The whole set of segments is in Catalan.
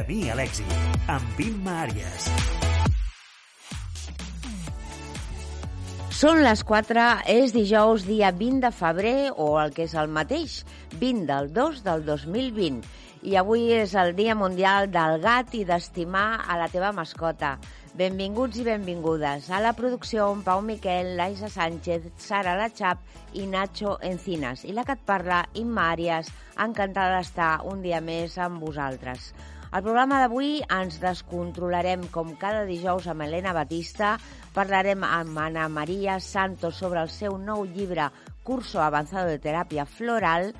Camí a l'èxit, amb Imma Àries. Són les 4, és dijous, dia 20 de febrer, o el que és el mateix, 20 del 2 del 2020. I avui és el Dia Mundial del Gat i d'estimar a la teva mascota. Benvinguts i benvingudes. A la producció, en Pau Miquel, Laisa Sánchez, Sara Lachap i Nacho Encinas. I la que et parla, Imma Àries, encantada d'estar un dia més amb vosaltres. Al programa d'avui ens descontrolarem com cada dijous amb Helena Batista, parlarem amb Ana Maria Santos sobre el seu nou llibre Curso Avanzado de Teràpia Floral,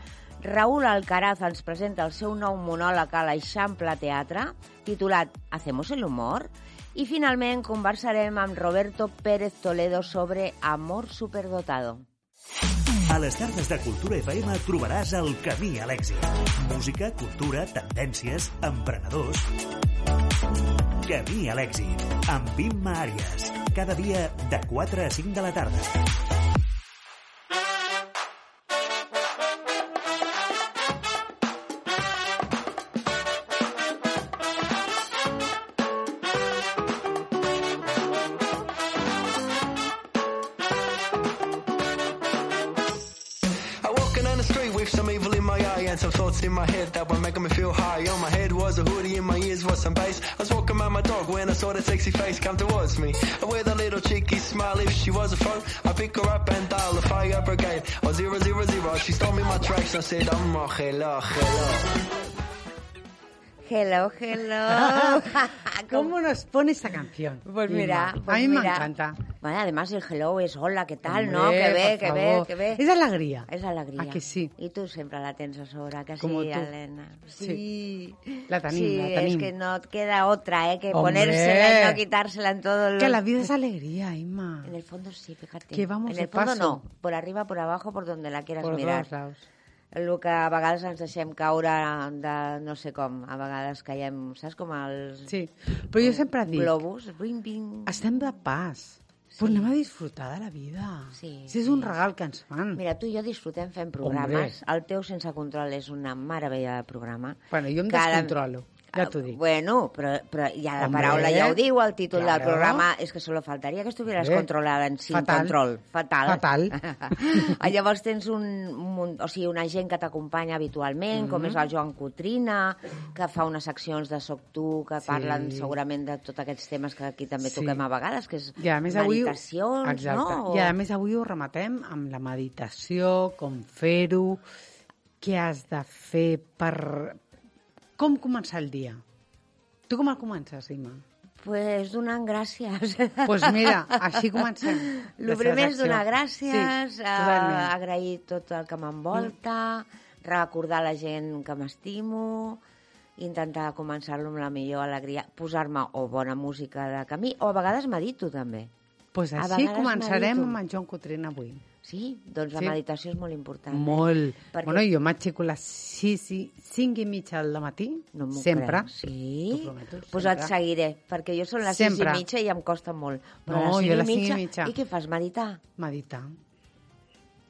Raúl Alcaraz ens presenta el seu nou monòleg a l'Eixample Teatre, titulat Hacemos el humor? I finalment conversarem amb Roberto Pérez Toledo sobre Amor Superdotado. A les tardes de Cultura FM trobaràs el camí a l'èxit. Música, cultura, tendències, emprenedors... Camí a l'èxit, amb Imma Àries. Cada dia de 4 a 5 de la tarda. That sexy face come towards me. And with a little cheeky smile, if she was a phone, I pick her up and dial the fire brigade. Oh zero zero zero, she stole me my tracks. I said, I'm oh, hello, hello. Hello. ¿Cómo nos pone esta canción? Pues mira, pues a mí me mira. encanta. Bueno, además el hello es hola, ¿qué tal, Hombre, no? Que por que favor. que bé. És alegria. És alegria. A que sí? I tu sempre la tens a sobre, que Como sí, tú. Helena? Sí. La tenim, sí, la es tenim. que no queda otra, ¿eh? Que Hombre. ponérsela y no quitársela en todo el... Que la vida es alegría, Inma. En el fondo sí, fíjate. Que vamos en el fondo paso. no, por arriba, por abajo, por donde la quieras Por mirar. dos lados. El que a vegades ens deixem caure de no sé com, a vegades caiem, saps, com els Sí, però jo sempre dic, globus, bing, bing. estem de pas, però anem a disfrutar de la vida. Sí, si és sí. un regal que ens fan. Mira, tu i jo disfrutem fent programes. El teu sense control és una meravella de programa. Bueno, jo em Cada- descontrolo, ja t'ho dic. Bueno, però, però ja la Hombre, paraula ja ho diu, el títol del claro. programa és que solo faltaria que estuvieras Bé, controlada en sin fatal. control. Fatal. Fatal. Ah, Llavors tens un, un, o sigui, una gent que t'acompanya habitualment, com és el Mm-hmm. Joan Cotrina, que fa unes seccions de Soc tu, que Sí. parlen segurament de tots aquests temes que aquí també Sí. toquem a vegades, que és I a més avui... meditacions, Exacte. no? I a més avui ho rematem amb la meditació, com fer-ho, què has de fer per... Com començar el dia? Tu com el comences, Ima? Pues donant gràcies. Pues mira, així comencem. El primer és donar gràcies, Sí, eh, agrair tot el que m'envolta, recordar la gent que m'estimo, intentar començar-lo amb la millor alegria, posar-me o bona música de camí, o a vegades medito també. pues així començarem medito. amb en Joan Cotrina avui. Sí? Doncs la Sí. meditació és molt important. Molt. Perquè- Bueno, jo m'aixeco a les 6 i 5 i mitja del matí, No sempre. crec. Sí? Prometo, pues sempre. et seguiré, perquè jo són les Sempre. i mitja i em costa molt. Però No, a les jo a les cinc i mitja. I què fas, meditar? Meditar.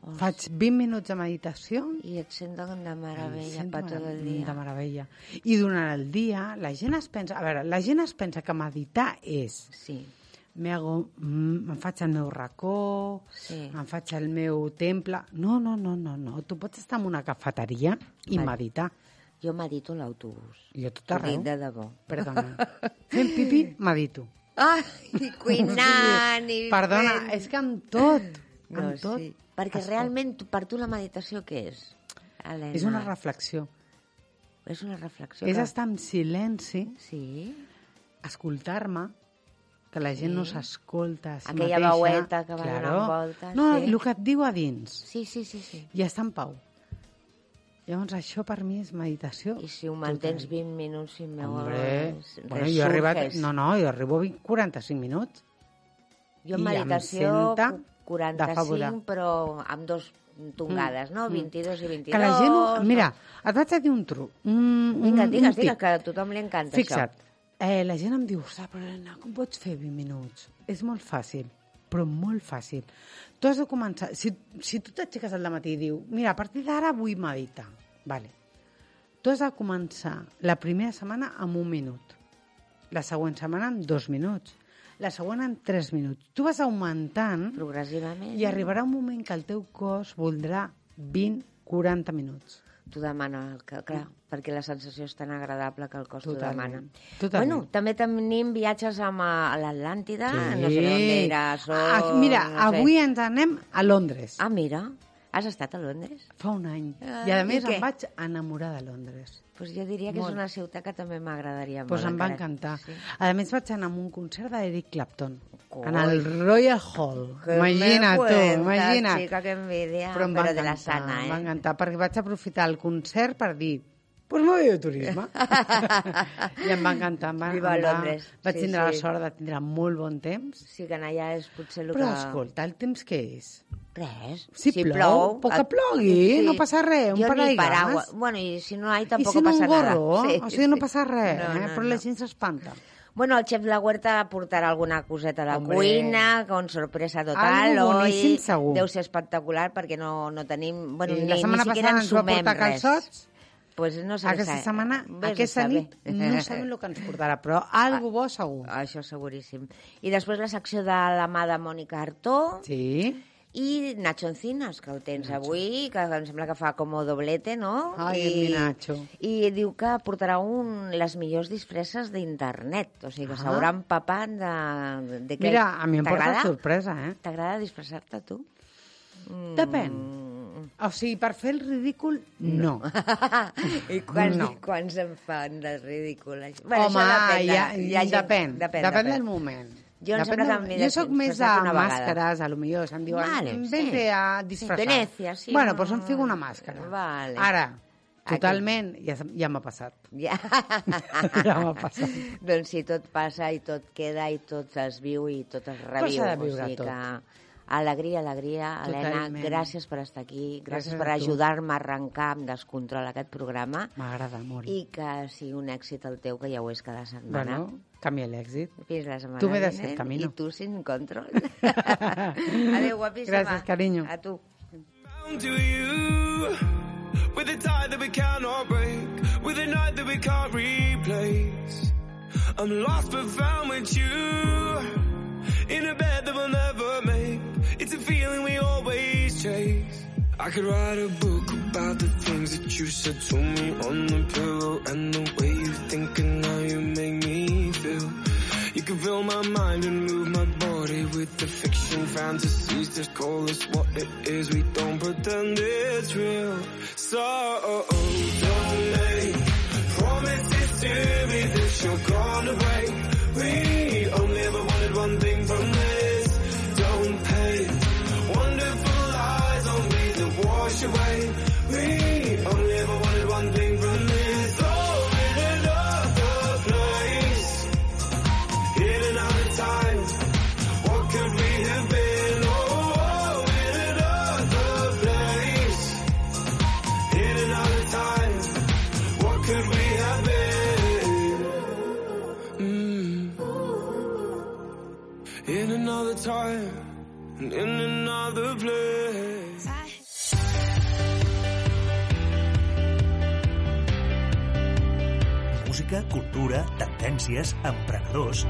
Ostres. Faig 20 minuts de meditació I et sento de meravella per tot el dia. De meravella. I durant el dia, la gent es pensa... A veure, la gent es pensa que meditar és... Sí. Me hago, mm, em faig el meu racó, Sí. em faig el meu temple... No, no, no, no, no. Tu pots estar en una cafeteria i Vale. meditar. Jo medito a l'autobús. Jo a tot arreu. de debò. Perdona. Fent pipí, medito. Ai, i cuinant, i Perdona, fent... és que amb tot, No, amb tot. sí. Perquè es realment, tu- per tu la meditació què és? Helena? És una reflexió. És una reflexió. És que- estar en silenci, Sí? escoltar-me, que la gent Sí. no s'escolta a si Aquella mateixa. veueta que va donant voltes, No, sí. el que et diu a dins. Sí, sí, sí, sí. I està en pau. Llavors, això per mi és meditació. I si ho mantens 20 minuts i meu... Hombre, res- bueno, jo he arribat... No, no, jo arribo a 20, 45 minuts. Jo en meditació senta cu- de 45, fabular. però amb dos tongades, no? 22 i 22. Que la gent... Mira, et vaig a dir un truc. Un, Vinga, digues, digues, que a tothom li encanta Fixa't, això. Eh, la gent em diu, Helena, com pots fer 20 minuts? És molt fàcil, però molt fàcil. Tu has de començar... Si, si tu t'aixeques al matí i diu, mira, a partir d'ara vull meditar, vale. Tu has de començar la primera setmana amb un minut, la següent setmana amb dos minuts, la següent amb tres minuts. Tu vas augmentant Progressivament. i arribarà un moment que el teu cos voldrà 20-40 minuts. T'ho demana, el que, clar, perquè la sensació és tan agradable que el cos t'ho demana. Totalment. Bueno, també tenim viatges amb a l'Atlàntida, no sé on era, so, Ah, Mira, no sé. avui ens anem a Londres. Ah, mira, has estat a Londres? Fa un any. Ah, I a i més què? em vaig enamorar de Londres. Pues jo diria que Molt. és una ciutat que també m'agradaria Pues molt. em va encantar. Sí. A més vaig anar a un concert d'Eric Clapton. Coi. En el Royal Hall. Que Imagina't me tu, imagina't. Chica, que envidia, Però em va però de la sana, em va eh? encantar, perquè vaig aprofitar el concert per dir pues me voy de turisme. I em va encantar. Em va, Viva em va, Londres. Vaig Sí, tindre la sí. sort de tindre molt bon temps. Sí que anar allà és potser el Però que... escolta, el temps què és? Res. Si plou, pues que plogui, no passa res, un jo ni paraigües. paraigua. Bueno, i si no hi tampoc si no passa un gorro? nada. o sigui, no passa res, No, eh? no, però no. la gent s'espanta. Bueno, el xef La Huerta portarà alguna coseta a la Hombre. cuina, con sorpresa total, Algo oi? boníssim, segur. Deu ser espectacular perquè no, no tenim... Bueno, I ni, la setmana ni passada ens va portar res. calçots. Pues no sé Aquesta què- setmana, Vés a aquesta nit, no sabem el que ens portarà, però algo bo segur. Això seguríssim. I després la secció de la mà de Mònica Artó Sí. i Nacho Encinas, que el tens avui, que em sembla que fa com doblete, no? Ai, I, mi Nacho. I diu que portarà un, les millors disfresses d'internet, o sigui que Ah. s'haurà empapat de, de què. Mira, a mi em porta sorpresa, eh? T'agrada disfressar-te, a Mm. Depèn. O sigui, per fer el ridícul, no. I quants, No. no. quants en fan de ridícul? Bueno, Home, això depèn, de, ja, ha gent- depèn, depèn, depèn, depèn. del moment. Jo em sembla que jo sóc més de màscares, a lo millor. Se'm diuen, Vale, vale, sí. vente a disfressar. Sí, Venècia, sí, Bueno, no, doncs em fico una màscara. Vale. Ara, totalment, ja, ja m'ha passat. Ja. Ja m'ha passat. doncs sí, tot passa i tot queda i tot es viu i tot es reviu. s'ha de viure o sigui tot. que alegria, alegria. Helena, Totalment. gràcies per estar aquí, gràcies, Gràcies per ajudar-me a arrencar amb descontrol aquest programa M'agrada molt. i que sigui un èxit el teu, que ja ho és cada setmana. Bueno, canvia l'èxit. Fins la setmana Tu m'he de ser camino. I tu sin control. Adéu, guapíssima. Gràcies, carinyo. A tu. To you with a tie that we cannot break, with a night that we can't replace. I'm lost but found with you in a bed that we'll never make. It's a feeling we always chase. I could write a book about the things that you said to me on the pillow and the way you think and how you make me feel. You can fill my mind and move my body with the fiction fantasies. Just call us what it is. We don't pretend it's real. So don't make promises to me that you're gone away. We wash away. We only ever wanted one thing from this. Oh, in another place in another time. What could we have been? Oh, in another place. In another time. What could we have been? Mm. In another time. In another place. Música, cultura, tendències, emprenedors...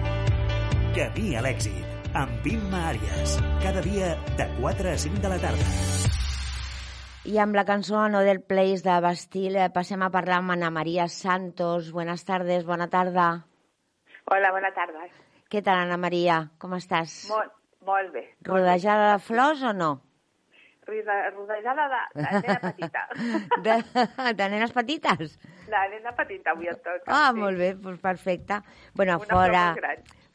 Camí a l'èxit, amb Imma Àries. Cada dia de 4 a 5 de la tarda. I amb la cançó Another Place de Bastille passem a parlar amb Ana María Santos. Buenas tardes, bona tarda. Hola, bona tarda. Què tal, Ana María? Com estàs? Molt, molt bé. Rodejada de flors o no? Rodejada de, de nena petita. De, de nenes petites? De nena petita avui et toca. Ah, sí. molt bé, doncs perfecte. Bueno, Una fora,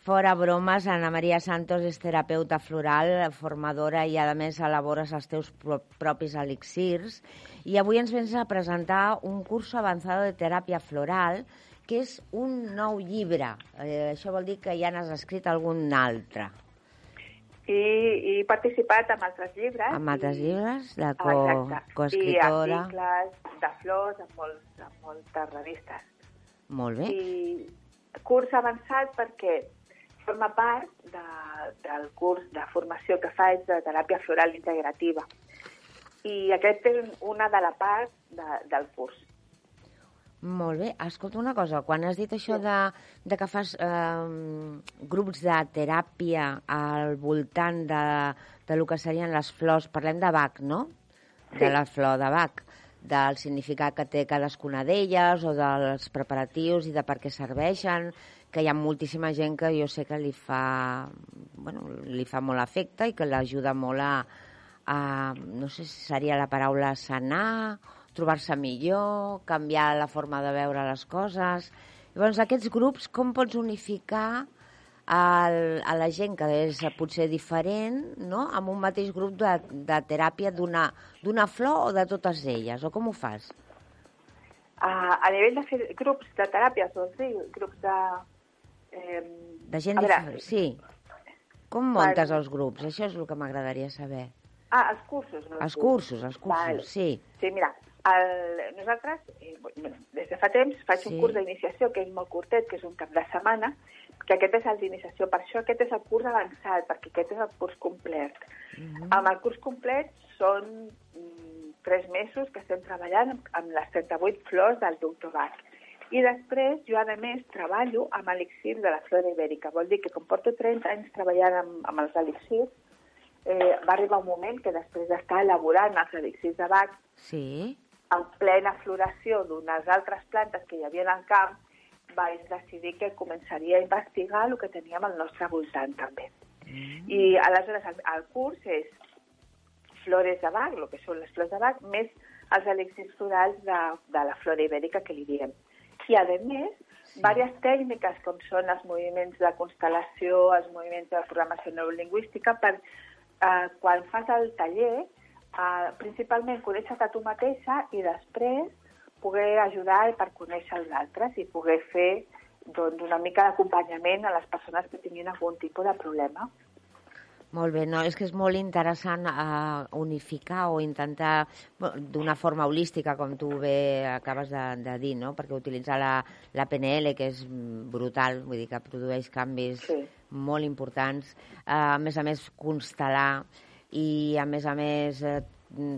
fora bromes, Ana María Santos és terapeuta floral, formadora i, a més, elabores els teus pro propis elixirs. I avui ens vens a presentar un curso avançado de teràpia floral, que és un nou llibre. Eh, això vol dir que ja n'has escrit algun altre. I, I he participat en altres llibres. Amb altres llibres, de co Exacte. coescriptora. I articles de flors en, molts, en moltes revistes. Molt bé. I curs avançat perquè forma part de, del curs de formació que faig de teràpia floral integrativa. I aquest és una de la part de, del curs. Molt bé. Escolta una cosa, quan has dit això de, de que fas eh, grups de teràpia al voltant de, de lo que serien les flors, parlem de Bach, no? De Sí. la flor de Bach, del significat que té cadascuna d'elles o dels preparatius i de per què serveixen, que hi ha moltíssima gent que jo sé que li fa, bueno, li fa molt efecte i que l'ajuda molt a, a, no sé si seria la paraula sanar, trobar-se millor, canviar la forma de veure les coses. Llavors, aquests grups, com pots unificar el, a la gent que és potser diferent, no?, amb un mateix grup de, de teràpia d'una flor o de totes elles, o com ho fas? A, a nivell de fer grups de teràpia, vols dir? Grups de... Eh, De gent diferent, sí. Com montes els grups? Això és el que m'agradaria saber. Ah, els cursos. No? Els cursos, els cursos, Val. sí. Sí, mira, el, nosaltres, eh, bueno, des de fa temps, faig Sí. un curs d'iniciació que és molt curtet, que és un cap de setmana, que aquest és el d'iniciació. Per això aquest és el curs avançat, perquè aquest és el curs complet. Mhm. Amb el curs complet són mm, tres mesos que estem treballant amb, amb les 38 flors del doctor Bach. I després, jo, a més, treballo amb elixir de la flora ibèrica. Vol dir que, com porto 30 anys treballant amb, amb els elixirs, eh, va arribar un moment que després d'estar elaborant els elixirs de Bach Sí, en plena floració d'unes altres plantes que hi havia al camp, vaig decidir que començaria a investigar el que teníem al nostre voltant també. Mm. I aleshores el, el curs és flores de Bach, el que són les flors de Bach, més els elixirs florals de, de la flora ibèrica que li diem. I, a més, sí. diverses tècniques com són els moviments de constel·lació, els moviments de programació neurolingüística, per eh, quan fas el taller, eh, principalment conèixer-te a tu mateixa i després poder ajudar per conèixer els altres i poder fer doncs, una mica d'acompanyament a les persones que tinguin algun tipus de problema. Molt bé, no, és que és molt interessant uh, unificar o intentar d'una forma holística, com tu bé acabes de, de dir, no? perquè utilitzar la, la PNL, que és brutal, vull dir que produeix canvis Sí. molt importants, uh, a més a més constel·lar i a més a més eh,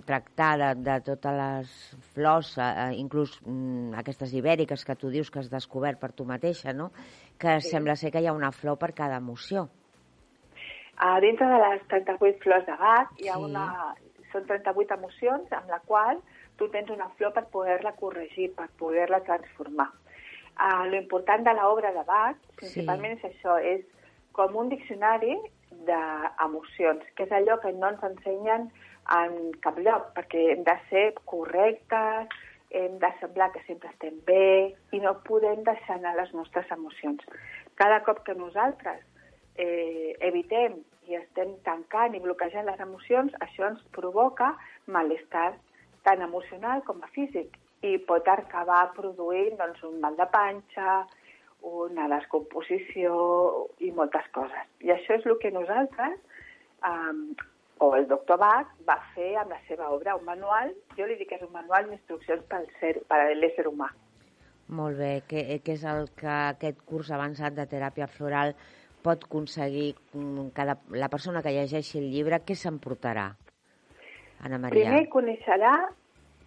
tractar de, de totes les flors, eh, inclús mm, aquestes ibèriques que tu dius que has descobert per tu mateixa, no? que Sí. sembla ser que hi ha una flor per cada emoció. A dintre de les 38 flors de Bach hi ha Sí. una... Són 38 emocions amb la qual tu tens una flor per poder-la corregir, per poder-la transformar. Uh, lo important de l'obra de Bach, principalment és això, és com un diccionari d'emocions, que és allò que no ens ensenyen en cap lloc, perquè hem de ser correctes, hem de semblar que sempre estem bé i no podem deixar anar les nostres emocions. Cada cop que nosaltres eh, evitem i estem tancant i bloquejant les emocions, això ens provoca malestar tant emocional com físic i pot acabar produint doncs, un mal de panxa, una descomposició i moltes coses. I això és el que nosaltres, um, o el doctor Bach, va fer amb la seva obra, un manual, jo li dic que és un manual d'instruccions pel ser, per a l'ésser humà. Molt bé, què, què és el que aquest curs avançat de teràpia floral pot aconseguir mm, cada, la persona que llegeixi el llibre? Què s'emportarà, Anna Maria? Primer coneixerà,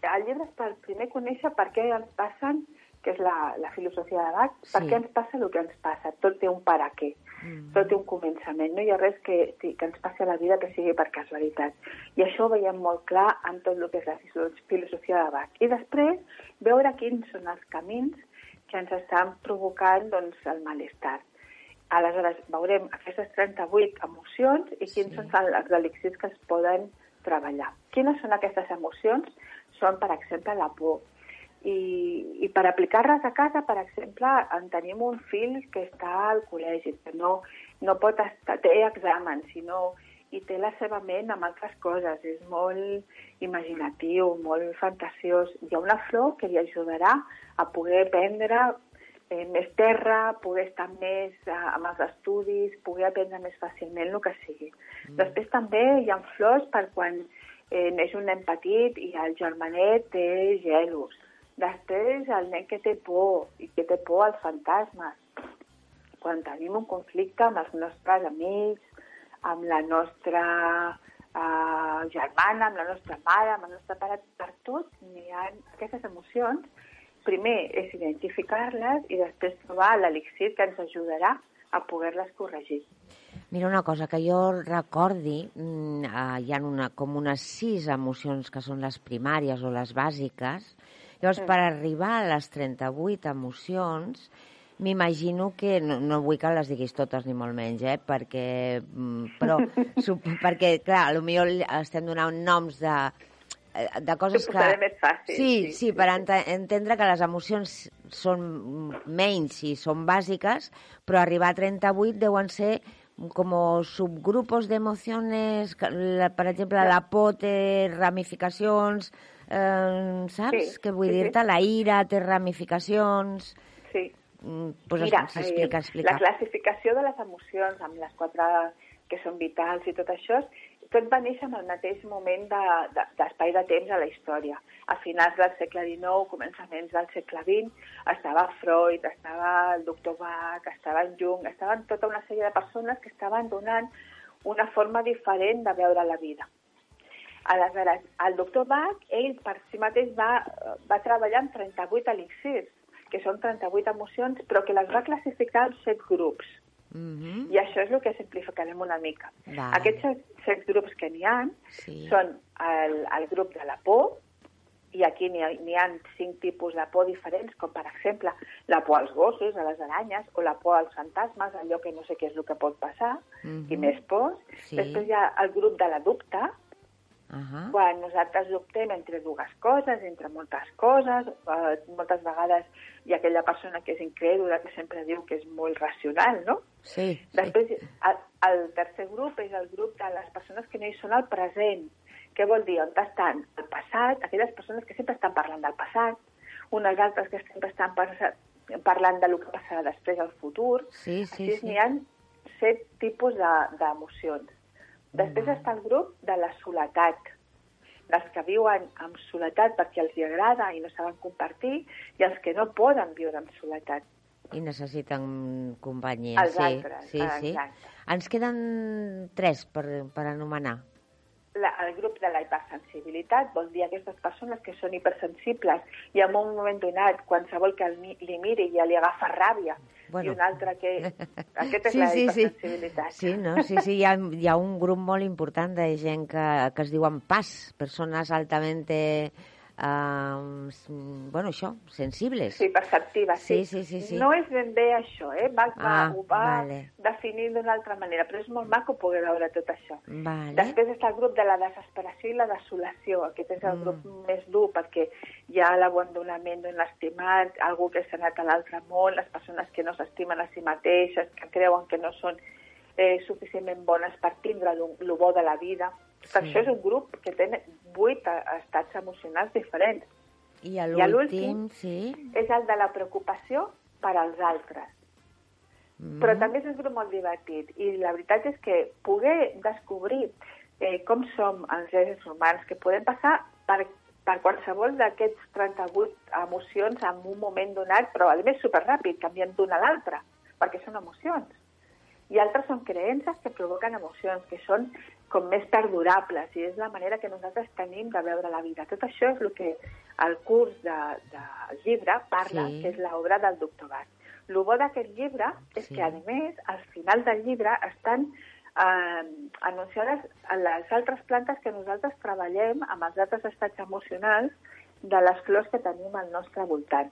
el llibre és per primer conèixer per què ens passen, que és la, la filosofia de Bach, per Sí. què ens passa el que ens passa. Tot té un per a què, Mm. tot té un començament. No hi ha res que, que ens passi a la vida que sigui per casualitat. I això ho veiem molt clar en tot el que és la filo- filosofia de Bach. I després, veure quins són els camins que ens estan provocant doncs, el malestar. Aleshores, veurem aquestes 38 emocions i quins Sí. són els elixirs que es poden treballar. Quines són aquestes emocions? Són, per exemple, la por. I, i per aplicar-les a casa, per exemple, en tenim un fill que està al col·legi, que no, no pot estar, té exàmens, sinó i té la seva ment amb altres coses. És molt imaginatiu, molt fantasiós. Hi ha una flor que li ajudarà a poder prendre eh, més terra, poder estar més eh, amb els estudis, poder aprendre més fàcilment el que sigui. Mm. Després també hi ha flors per quan eh, neix un nen petit i el germanet té gelos. Després el nen que té por i que té por als fantasmes. Quan tenim un conflicte amb els nostres amics, amb la nostra eh, germana, amb la nostra mare, amb el nostre pare, per tot n'hi ha aquestes emocions primer és identificar-les i després trobar l'elixir que ens ajudarà a poder-les corregir. Mira una cosa, que jo recordi, mm, eh, hi ha una, com unes sis emocions que són les primàries o les bàsiques. Llavors, Mm. per arribar a les 38 emocions, m'imagino que, no, no vull que les diguis totes ni molt menys, eh, perquè, mm, però, sup, perquè, clar, potser estem donant noms de, eh, de coses que... més fàcil, Sí, sí, sí, sí, per sí. ente entendre que les emocions són menys i són bàsiques, però arribar a 38 deuen ser com subgrupos la- per exemple, la por té ramificacions, eh, saps? Sí, que vull sí, sí. dir-te? La ira té ramificacions... Sí. Mm, Pues Mira, explica, eh, explica. la classificació de les emocions amb les quatre que són vitals i tot això, tot va néixer en el mateix moment de- de- d'espai de, de temps a la història. A finals del segle XIX, començaments del segle XX, estava Freud, estava el doctor Bach, estava en Jung, estaven tota una sèrie de persones que estaven donant una forma diferent de veure la vida. Aleshores, el doctor Bach, ell per si mateix va, va treballar amb 38 elixirs, que són 38 emocions, però que les va classificar en set grups. Mhm. I això és el que simplificarem una mica. Vale. Aquests set, grups que n'hi ha Sí. són el, el grup de la por, i aquí n'hi ha, ha cinc tipus de por diferents, com per exemple la por als gossos, a les aranyes, o la por als fantasmes, allò que no sé què és el que pot passar, Mhm. i més pors. Sí. Després hi ha el grup de la dubte, Ahà. quan nosaltres dubtem entre dues coses, entre moltes coses, eh, moltes vegades hi ha aquella persona que és incrèdula, que sempre diu que és molt racional, no? Sí, sí. Després, el, el tercer grup és el grup de les persones que no hi són al present. Què vol dir? On estan? El passat, aquelles persones que sempre estan parlant del passat, unes altres que sempre estan parlant del que passarà després al futur. Sí, sí, Així sí. n'hi ha set tipus de- d'emocions. Després Val. està el grup de la soledat, les que viuen amb soledat perquè els hi agrada i no saben compartir, i els que no poden viure amb soledat. I necessiten companyia, Els sí. altres, sí, sí. Ens queden tres per, per anomenar. La, el grup de la hipersensibilitat vol dir aquestes persones que són hipersensibles i en un moment donat, qualsevol que el mi- li miri ja li agafa ràbia Bueno. i un altre que... Aquesta és sí, la sí, sí. hipersensibilitat. Sí, no? sí, sí, hi ha, hi ha un grup molt important de gent que, que es diuen PAS, persones altamente, uh, bueno, això, sensibles. Sí, perceptiva, sí. Sí, sí, sí, sí. No és ben bé això, eh? Va, va, Ah, ho va vale. definir d'una altra manera, però és molt maco poder veure tot això. Vale. Després està el grup de la desesperació i la desolació. Aquest és el Mm. grup més dur perquè hi ha l'abandonament d'un estimat, algú que s'ha anat a l'altre món, les persones que no s'estimen a si mateixes, que creuen que no són eh, suficientment bones per tindre el bo de la vida. Per Sí. això és un grup que té vuit estats emocionals diferents. I l'últim? sí. És el de la preocupació per als altres. Mm. Però també és un grup molt divertit i la veritat és que poder descobrir eh, com som els éssers humans, que podem passar per, per qualsevol d'aquests 38 emocions en un moment donat, però a més superràpid, canviant d'una a l'altra, perquè són emocions. I altres són creences que provoquen emocions, que són com més perdurables, i és la manera que nosaltres tenim de veure la vida. Tot això és el que el curs del de, de llibre parla, Sí. que és l'obra del doctor Bach. El bo d'aquest llibre és Sí. que, a més, al final del llibre estan eh, anunciades les altres plantes que nosaltres treballem amb els altres estats emocionals de les flors que tenim al nostre voltant.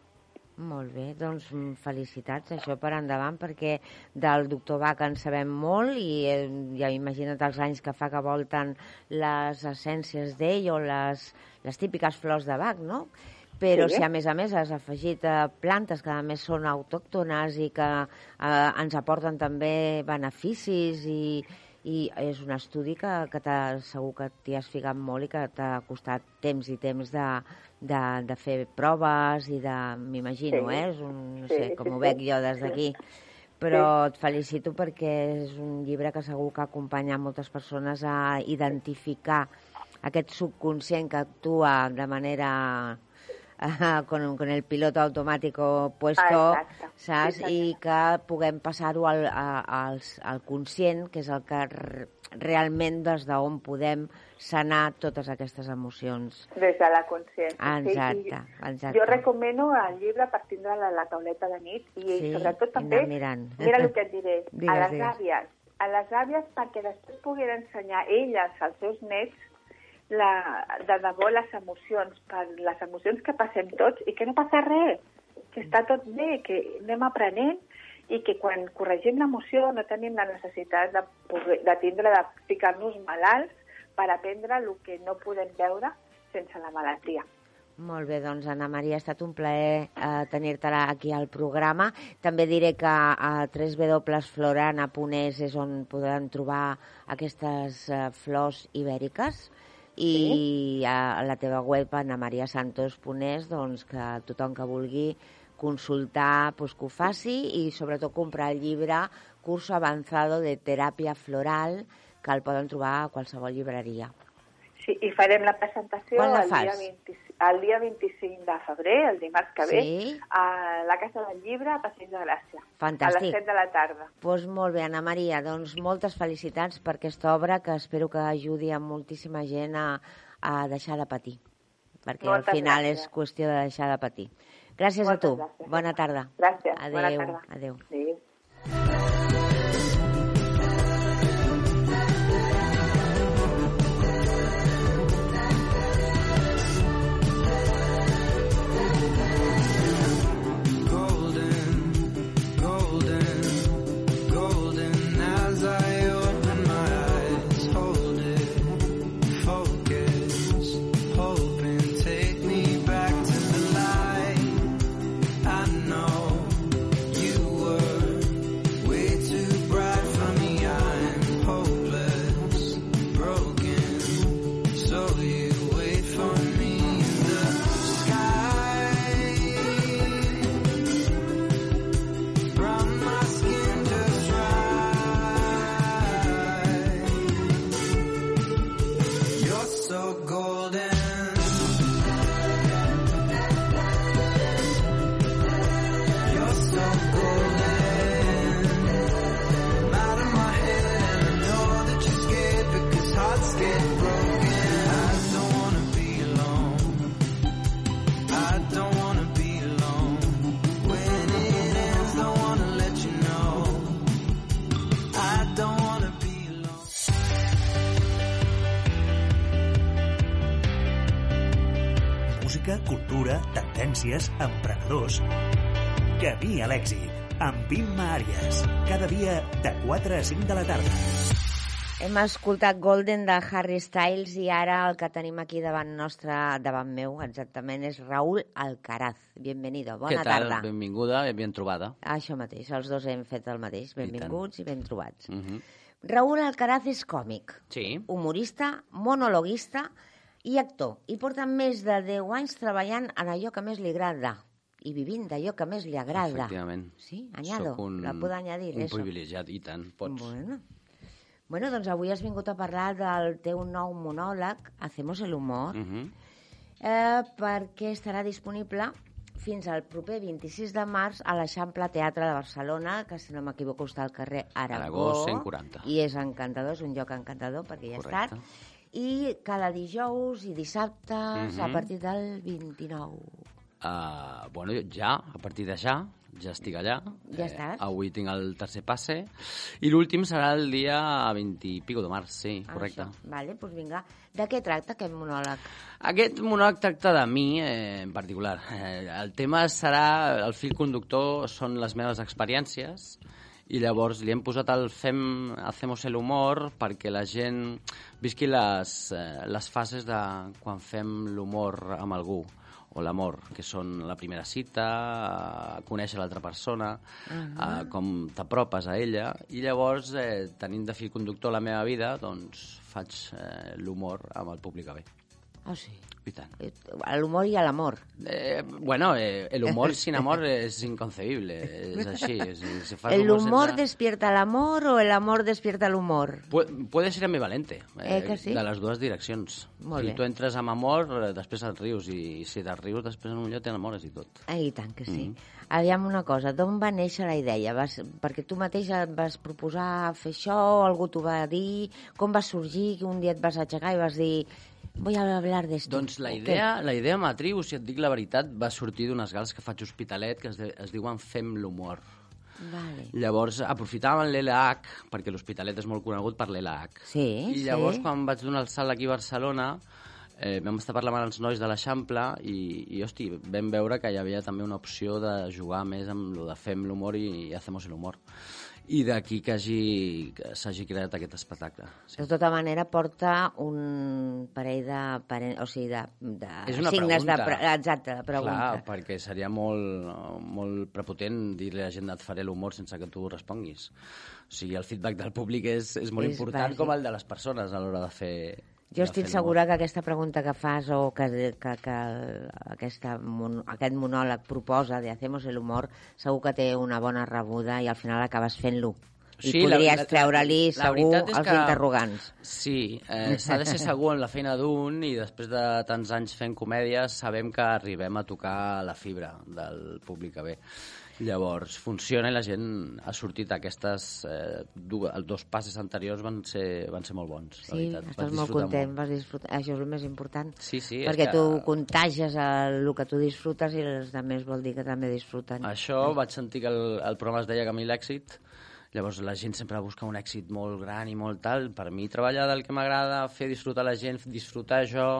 Molt bé, doncs mm, felicitats, això per endavant, perquè del doctor Bach en sabem molt i eh, ja imagina't els anys que fa que volten les essències d'ell o les, les típiques flors de Bach, no? Però Sí. si a més a més has afegit eh, plantes que a més són autòctones i que eh, ens aporten també beneficis i, i és un estudi que, que segur que t'hi has ficat molt i que t'ha costat temps i temps de, de, de fer proves i de... m'imagino, Sí. eh? És un, no Sí, sé, com sí, ho sí. veig jo des d'aquí. Però et felicito perquè és un llibre que segur que acompanya moltes persones a identificar aquest subconscient que actua de manera uh, con, con el piloto automático puesto, Ah, exacte. saps? Sí, I que puguem passar-ho al, a- als- al conscient, que és el que realment des d'on podem sanar totes aquestes emocions. Des de la consciència. Exacte, I exacte. Jo recomano el llibre per tindre la, la tauleta de nit i Sí, sobretot també, mirant. mira el que et diré, Digues, a les digues. àvies, a les àvies perquè després puguin ensenyar elles als seus nets la, de debò les emocions, per les emocions que passem tots i que no passa res, que està tot bé, que anem aprenent i que quan corregim l'emoció no tenim la necessitat de, de tindre de ficar-nos malalts per aprendre el que no podem veure sense la malaltia. Molt bé, doncs, Anna Maria, ha estat un plaer eh, tenir-te aquí al programa. També diré que a www.florana.es és on podran trobar aquestes eh, flors ibèriques i a la teva web, anamariasantos.es, doncs, que tothom que vulgui consultar pues, que ho faci i sobretot comprar el llibre Curso Avanzado de Teràpia Floral, que el poden trobar a qualsevol llibreria. Sí, i farem la presentació la el, dia fas? 20, el dia 25 de febrer, el dimarts que ve, Sí. a la Casa del Llibre, a Passeig de Gràcia. A Fantàstic. les 7 de la tarda. Doncs pues molt bé, Anna Maria, doncs moltes felicitats per aquesta obra que espero que ajudi a moltíssima gent a, a deixar de patir, perquè Moltes al final gràcies. és qüestió de deixar de patir. Gràcies Moltes a tu. gràcies. Bona tarda. Gràcies. Adéu. Bona tarda. Adéu. Adéu. golden, Música, cultura, tendències, emprenedors... Camí a l'èxit, amb Imma Àries. Cada dia de 4 a 5 de la tarda. Hem escoltat Golden de Harry Styles i ara el que tenim aquí davant nostre, davant meu, exactament, és Raúl Alcaraz. Bienvenido, bona Què tal? tarda. Benvinguda i ben trobada. Això mateix, els dos hem fet el mateix. Benvinguts i, ben trobats. Uh -huh. Raúl Alcaraz és còmic, Sí. humorista, monologuista i actor. I porta més de 10 anys treballant en allò que més li agrada i vivint d'allò que més li agrada. Efectivament. Sí, añado, Soc un, la puedo añadir, un eso. privilegiat, i tant, pots. Bueno. Bueno, doncs avui has vingut a parlar del teu nou monòleg, Hacemos el humor, Uh -huh. eh, perquè estarà disponible fins al proper 26 de març a l'Eixample Teatre de Barcelona, que si no m'equivoco està al carrer Aragó. Aragó 140. I és encantador, és un lloc encantador perquè ja ha Correcte. estat. I cada dijous i dissabtes a Mhm. partir del 29. Uh, bueno, ja, a partir de ja, ja estic allà. Eh, Ja estàs. avui tinc el tercer passe. I l'últim serà el dia 20 i pico de març, sí, correcte. Això. Vale, doncs vinga. De què tracta aquest monòleg? Aquest monòleg tracta de mi eh, en particular. Eh, el tema serà, el fil conductor són les meves experiències i llavors li hem posat el fem, hacemos el humor perquè la gent visqui les, eh, les fases de quan fem l'humor amb algú o l'amor, que són la primera cita, conèixer l'altra persona, eh, com t'apropes a ella, i llavors, eh, tenint de fil conductor la meva vida, doncs faig eh, l'humor amb el públic que ve. Ah, sí. I tant. Eh, A l'humor i a l'amor. Eh, bueno, eh, el humor sin amor es inconcebible, así. es- si fas ¿El humor sense- despierta el amor o el amor despierta el humor? Pu- Puede ser ambivalente, Eh, que sí? de les dues direccions. Molt si bé. tu entres amb amor, eh, després et rius, i si te'n rius, després en un lloc t'enamores i tot. Ah, i tant que sí. Mm. Aviam una cosa, d'on va néixer la idea? Vas, perquè tu mateix et vas proposar fer això, algú t'ho va dir, com va sorgir, que un dia et vas aixecar i vas dir voy a hablar d'esto. Doncs la idea, la idea matriu, si et dic la veritat, va sortir d'unes gales que faig Hospitalet que es, de, es diuen Fem l'humor. Vale. Llavors, aprofitàvem l'LH, perquè l'Hospitalet és molt conegut per l'LH. Sí, I llavors, sí. quan vaig donar el salt aquí a Barcelona, eh, vam estar parlant amb els nois de l'Eixample i, i, hosti, vam veure que hi havia també una opció de jugar més amb lo de fem l'humor i, i hacemos el humor. I d'aquí que hagi- que s'hagi creat aquest espectacle. Sí. De tota manera, porta un parell de, pare- o sigui, de, de És una signes pregunta. de... Pre exacte, de pregunta. Clar, perquè seria molt, molt prepotent dir-li a la gent et faré l'humor sense que tu responguis. O sigui, el feedback del públic és, és molt És important bàsic. com el de les persones a l'hora de fer Jo estic segura que aquesta pregunta que fas o que, que, que aquesta, mon- aquest monòleg proposa de Hacemos el humor segur que té una bona rebuda i al final acabes fent-lo. I Sí, podries treure-li segur els que- interrogants. Sí, eh, s'ha de ser segur en la feina d'un i després de tants anys fent comèdies sabem que arribem a tocar la fibra del públic que ve. Llavors, funciona i la gent ha sortit aquestes... Eh, dues, els dos passes anteriors van ser, van ser molt bons, la Sí, veritat. estàs molt content, vas disfrutar. Això és el més important. Sí, sí, Perquè que- tu contagies el, el que tu disfrutes i els altres vol dir que també disfruten. Això vaig sentir que el, el programa es deia Camí l'èxit, llavors la gent sempre busca un èxit molt gran i molt tal. Per mi treballar del que m'agrada, fer disfrutar la gent, disfrutar jo,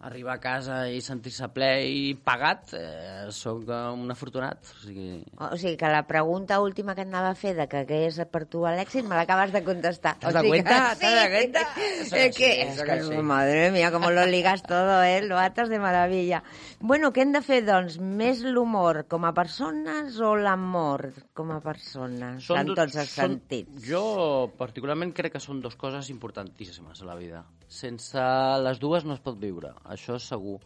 arribar a casa i sentir-se ple i pagat, eh, sóc eh, un afortunat. O sigui, O sigui que la pregunta última que anava a fer de que què és per tu l'èxit me l'acabes de contestar. ¿Te has o sigui cuenta? que ¿Te has dado cuenta? Eso Es que sí, que, eso es que que, sí. madre mía, cómo lo ligas todo, eh? Lo atas de maravilla. Bueno, què hem de fer, doncs? Més l'humor com a persones o l'amor com a persones? en do- tots els són- sentits. Jo particularment crec que són dues coses importantíssimes a la vida. Sense les dues no es pot viure, això és segur.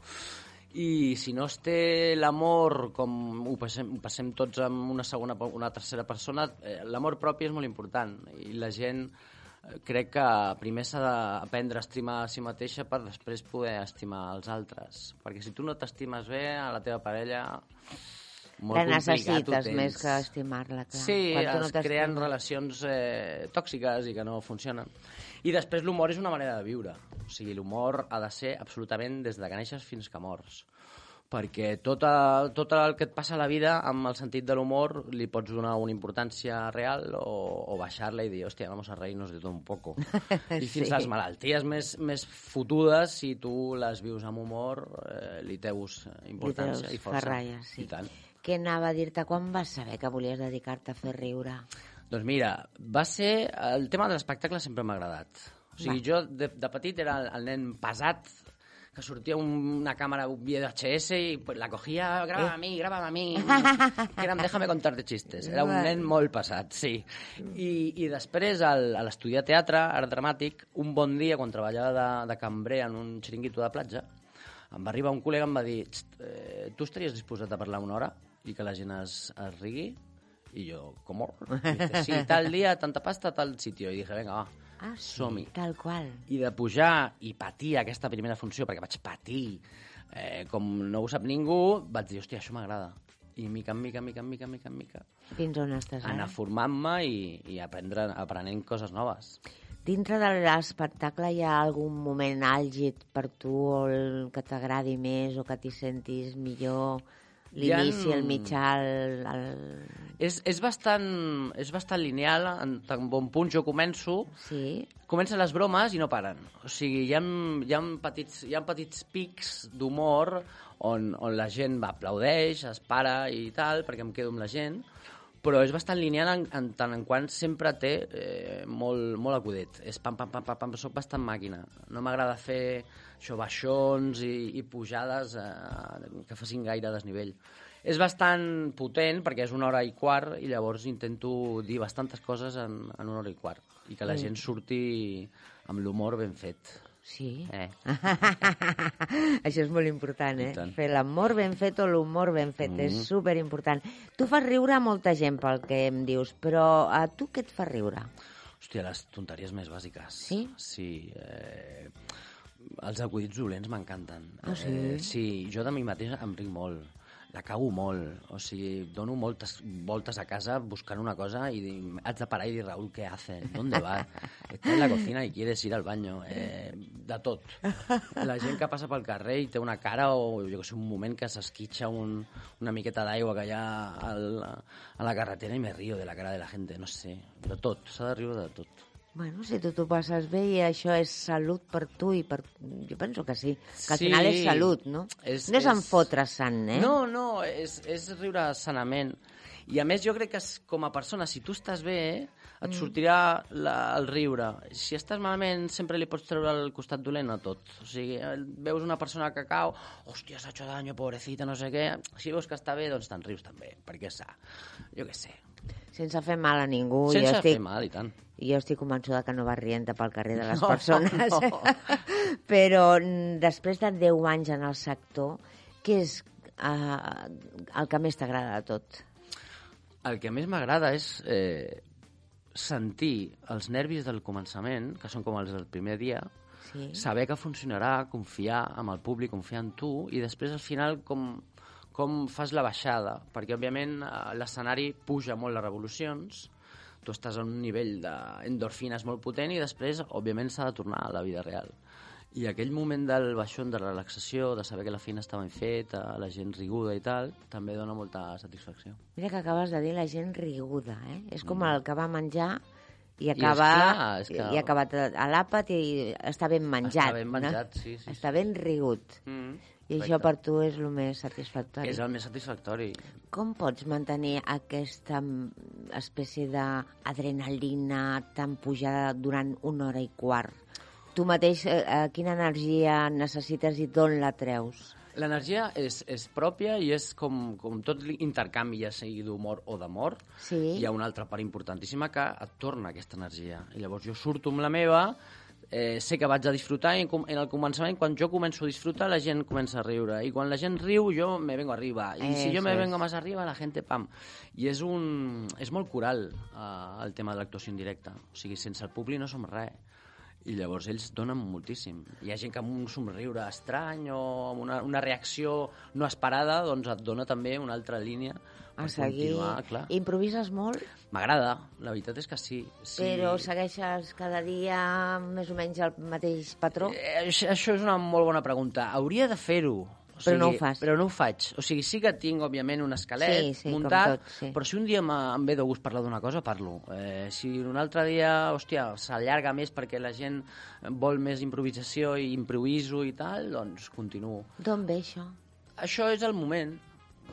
I si no es té l'amor, com ho passem, ho passem tots amb una segona, una tercera persona, eh, l'amor propi és molt important. I la gent crec que primer s'ha d'aprendre a estimar a si mateixa per després poder estimar els altres. Perquè si tu no t'estimes bé a la teva parella, molt La necessites més que estimar-la, clar. Sí, Quan no es creen relacions eh, tòxiques i que no funcionen. I després l'humor és una manera de viure. O sigui, l'humor ha de ser absolutament des de que neixes fins que mors. Perquè tot, a, tot el que et passa a la vida, amb el sentit de l'humor, li pots donar una importància real o, o baixar-la i dir, hòstia, vamos a reírnos de tot un poco. I fins Sí. les malalties més, més fotudes, si tu les vius amb humor, eh, li teus importància treus i força. ferralles, sí. I tant. Què anava a dir-te quan vas saber que volies dedicar-te a fer riure? Doncs mira, va ser... El tema de l'espectacle sempre m'ha agradat. O sigui, jo de, de petit era el, el nen pesat que sortia un, una càmera VHS i pues, la cogia, grava a mi, grava a mi, que era déjame contarte chistes. Era un nen molt pesat, sí. I, i després, al, a l'estudiar teatre, art dramàtic, un bon dia, quan treballava de, de cambrer en un xiringuito de platja, em va arribar un col·lega em va dir "Xt, eh, tu estaries disposat a parlar una hora i que la gent es, es rigui? I jo, com? Sí, tal dia, tanta pasta, tal sitio. I dije, venga, va, Ah, sí, som-hi. tal qual. I de pujar i patir aquesta primera funció, perquè vaig patir, eh, com no ho sap ningú, vaig dir, hòstia, això m'agrada. I mica en mica, mica en mica, mica en mica, Fins on estàs ara? anar formant-me i, i aprendre, aprenent coses noves. Dintre de l'espectacle hi ha algun moment àlgid per tu o el que t'agradi més o que t'hi sentis millor? Hi ha- L'inici, el mitjà, el... el... És, és, bastant, és bastant lineal, en tan bon punt jo començo, Sí? comencen les bromes i no paren. O sigui, hi ha, hi ha, petits, hi ha petits pics d'humor on, on la gent va aplaudeix, es para i tal, perquè em quedo amb la gent, però és bastant lineal en, en tant en quant sempre té eh, molt, molt acudet. És pam, pam, pam, pam, pam, soc bastant màquina. No m'agrada fer això, baixons i, i pujades eh, que facin gaire desnivell. És bastant potent perquè és una hora i quart i llavors intento dir bastantes coses en, en una hora i quart i que la gent surti amb l'humor ben fet. Sí. Eh. Això és molt important, eh? Fer l'amor ben fet o l'humor ben fet, és Mhm. superimportant. Tu fas riure a molta gent pel que em dius, però a tu què et fa riure? Hòstia, les tonteries més bàsiques. Sí? Sí. Eh, els acudits dolents m'encanten. Ah, sí? Eh, sí, jo de mi mateix em ric molt. La cago molt. O sigui, dono moltes voltes a casa buscant una cosa i haig de parar i dir, Raúl, què hace? ¿Dónde va? Está en la cocina y quieres ir al baño. Eh, de tot. La gent que passa pel carrer i té una cara o, jo que sé, un moment que s'esquitxa un, una miqueta d'aigua que hi ha al, a la carretera i me río de la cara de la gent. No sé, de tot. S'ha de riure de tot. Bueno, si tu t'ho passes bé i això és salut per tu i per... Jo penso que sí, que al Sí. final és salut, no? És- no és, és- en fotre sant, eh? No, no, és, és riure sanament. I a més jo crec que com a persona, si tu estàs bé, et Mm. sortirà la, el riure. Si estàs malament, sempre li pots treure el costat dolent a tot. O sigui, veus una persona que cau, hòstia, s'ha hecho daño, pobrecita, no sé què. Si veus que està bé, doncs te'n rius també, perquè és sa. Jo què sé. Sense fer mal a ningú. Sense jo estic, fer mal, i tant. Jo estic convençuda que no va rient pel carrer de les No, persones. no. Però mm, després de 10 anys en el sector, què és uh, el que més t'agrada de tot? El que més m'agrada és eh, sentir els nervis del començament, que són com els del primer dia, Sí. saber que funcionarà, confiar amb el públic, confiar en tu, i després al final com, com fas la baixada, perquè òbviament eh, l'escenari puja molt les revolucions, tu estàs a un nivell d'endorfines molt potent i després, òbviament, s'ha de tornar a la vida real. I aquell moment del baixón, de relaxació, de saber que la feina estava ben feta, la gent riguda i tal, també dona molta satisfacció. Mira que acabes de dir la gent riguda, eh? És com Mm. el que va menjar i acaba, clar, és que- i acabat a l'àpat i està ben menjat. Està ben menjat, sí, sí, Està ben rigut. Mm, I això per tu és el més satisfactori. És el més satisfactori. Com pots mantenir aquesta espècie d'adrenalina tan pujada durant una hora i quart? Tu mateix, eh, eh, quina energia necessites i d'on la treus? L'energia és, és pròpia i és com, com tot l'intercanvi, ja sigui d'humor o d'amor. Sí. Hi ha una altra part importantíssima que et torna aquesta energia. I llavors jo surto amb la meva, eh, sé que vaig a disfrutar i en, el començament, quan jo començo a disfrutar, la gent comença a riure. I quan la gent riu, jo me vengo arriba. I si Eso jo me vengo más arriba, la gente pam. I és, un, és molt coral eh, el tema de l'actuació en directe. O sigui, sense el públic no som res. I llavors ells donen moltíssim. Hi ha gent que amb un somriure estrany o amb una, una reacció no esperada doncs et dona també una altra línia A seguir... clar. Improvises molt, M'agrada, la veritat és que sí. sí. però segueixes cada dia més o menys el mateix patró? Eh, això és una molt bona pregunta. Hauria de fer-ho. O Però no ho fas. Però no ho faig. O sigui, sí que tinc, òbviament, un esquelet Sí, sí, muntat, tot, sí. però si un dia em ve de gust parlar d'una cosa, parlo. Eh, si un altre dia, hòstia, s'allarga més perquè la gent vol més improvisació i improviso i tal, doncs continuo. D'on ve això? Això és el moment.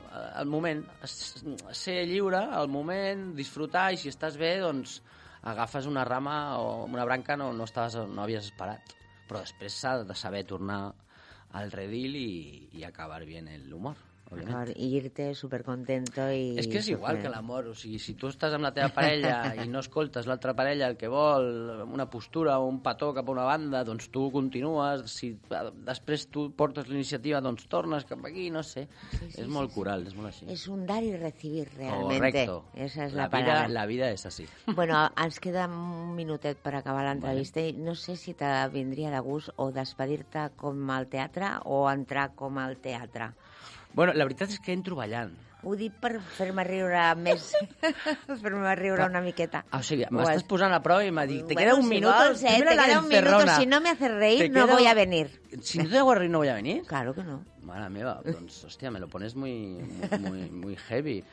El moment. Ser lliure, al moment, disfrutar, i si estàs bé, doncs agafes una rama o una branca no, no, estaves, no havies esperat. Però després s'ha de saber tornar al redil i, i acabar bien el humor. Òbviament. D'acord, I irte supercontento i... És que és igual que l'amor, o sigui, si tu estàs amb la teva parella i no escoltes l'altra parella el que vol, una postura o un petó cap a una banda, doncs tu continues, si eh, després tu portes l'iniciativa, doncs tornes cap aquí, no sé. Sí, sí, és sí, molt sí. coral, és molt així. És un dar y recibir, realmente. Correcto. Esa es la, la, vida, palabra. la vida és així. Bueno, ens queda un minutet per acabar l'entrevista i no sé si te vindria de gust o despedir-te com al teatre o entrar com al teatre. Bueno, la veritat és que entro ballant. Ho dic per fer-me riure més, fer-me riure una miqueta. Ah, o sigui, m'estàs posant a prova i m'ha dit, te Bueno, queda un si minuto, vols, eh, te queda un minuto, si no me haces reír, Te no queda voy a venir. Si no te hago reír, no voy a venir. Claro que no. Mala meva, doncs, hòstia, me lo pones muy, muy, muy heavy.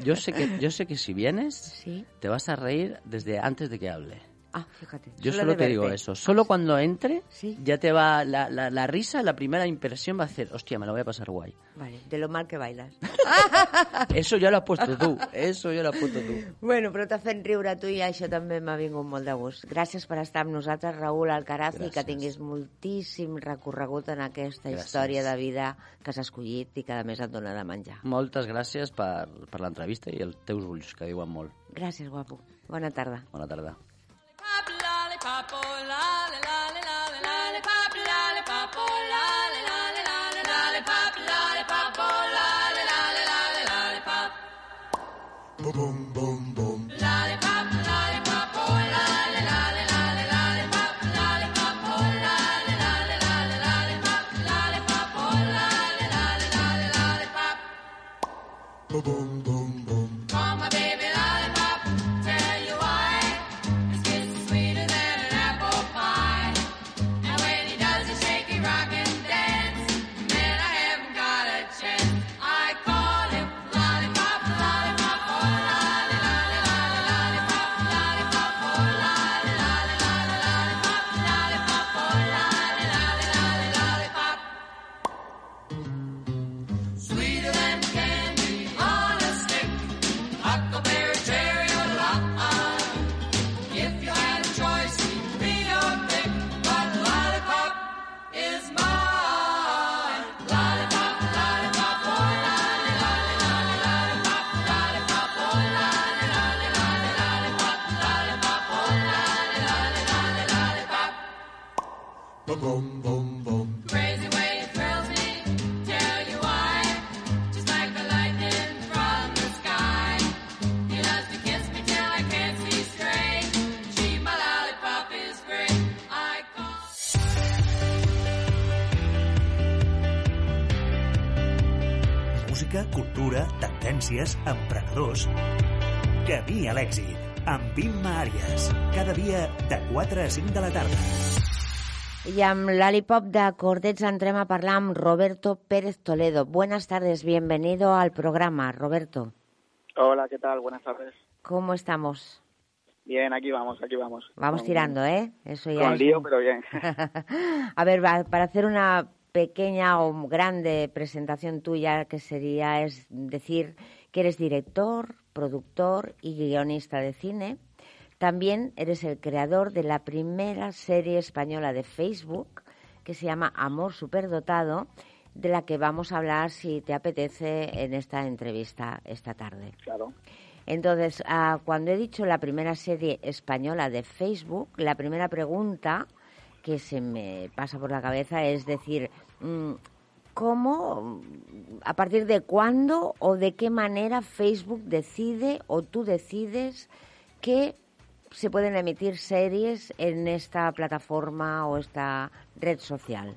Yo sé que, yo sé que si vienes, Sí. te vas a reír desde antes de que hable. Ah, fíjate. Yo solo solo te digo eso. Solo cuando entre, Sí. ya te va la, la, la risa, la primera impresión va a hacer, hostia, me lo voy a pasar guay. Vale, de lo mal que bailas. Eso ya lo has puesto tú, eso ya lo has puesto tú. Bueno, però t'ha fet riure tu i això també m'ha vingut molt de gust. Gràcies per estar amb nosaltres, Raül Alcaraz, i que Gràcies. tinguis moltíssim recorregut en aquesta Gràcies. història de vida que has escollit i que a més et dona de menjar. Moltes gràcies per, per l'entrevista i els teus ulls, que diuen molt. Gràcies, guapo. Bona tarda. Bona tarda. boom. Tendències, emprenedors... Camí a l'èxit, amb Imma Àries. Cada dia de 4 a 5 de la tarda. I amb l'Alipop de Cordets entrem a parlar amb Roberto Pérez Toledo. Buenas tardes, bienvenido al programa, Roberto. Hola, ¿qué tal? Buenas tardes. ¿Cómo estamos? Bien, aquí vamos, aquí vamos. Vamos Con- tirando, ¿eh? Eso ya Con es lío, pero bien. A ver, va- para hacer una pequeña o grande presentación tuya, que sería es decir que eres director, productor y guionista de cine. También eres el creador de la primera serie española de Facebook que se llama Amor Superdotado, de la que vamos a hablar, si te apetece, en esta entrevista esta tarde. Claro. Entonces, ah, cuando he dicho la primera serie española de Facebook, la primera pregunta que se me pasa por la cabeza es decir, ¿cómo, a partir de cuándo o de qué manera Facebook decide o tú decides que se pueden emitir series en esta plataforma o esta red social?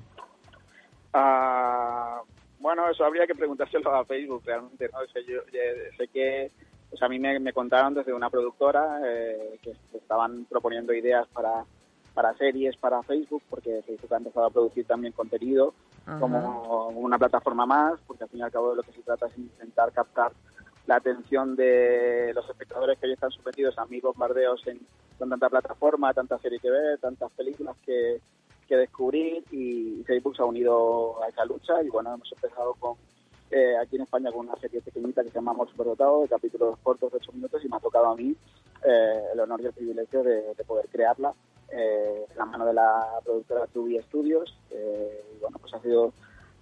Ah, bueno, eso habría que preguntárselo a Facebook realmente, ¿no? Sea, yo, eh, sé que, o a mí me, me contaron desde una productora eh, que estaban proponiendo ideas para, para series para Facebook, porque Facebook ha empezado a producir también contenido Ajá. como una plataforma más, porque al fin y al cabo de lo que se trata es intentar captar la atención de los espectadores que hoy están sometidos a mil bombardeos en, con tanta plataforma, tanta serie que ver, tantas películas que, que descubrir y Facebook se ha unido a esa lucha y bueno, hemos empezado con eh, aquí en España con una serie pequeñita que se llama Amor Superdotado, de capítulos cortos de 8 minutos y me ha tocado a mí eh, el honor y el privilegio de, de poder crearla eh, en la mano de la productora Tubi Studios eh, y bueno, pues ha sido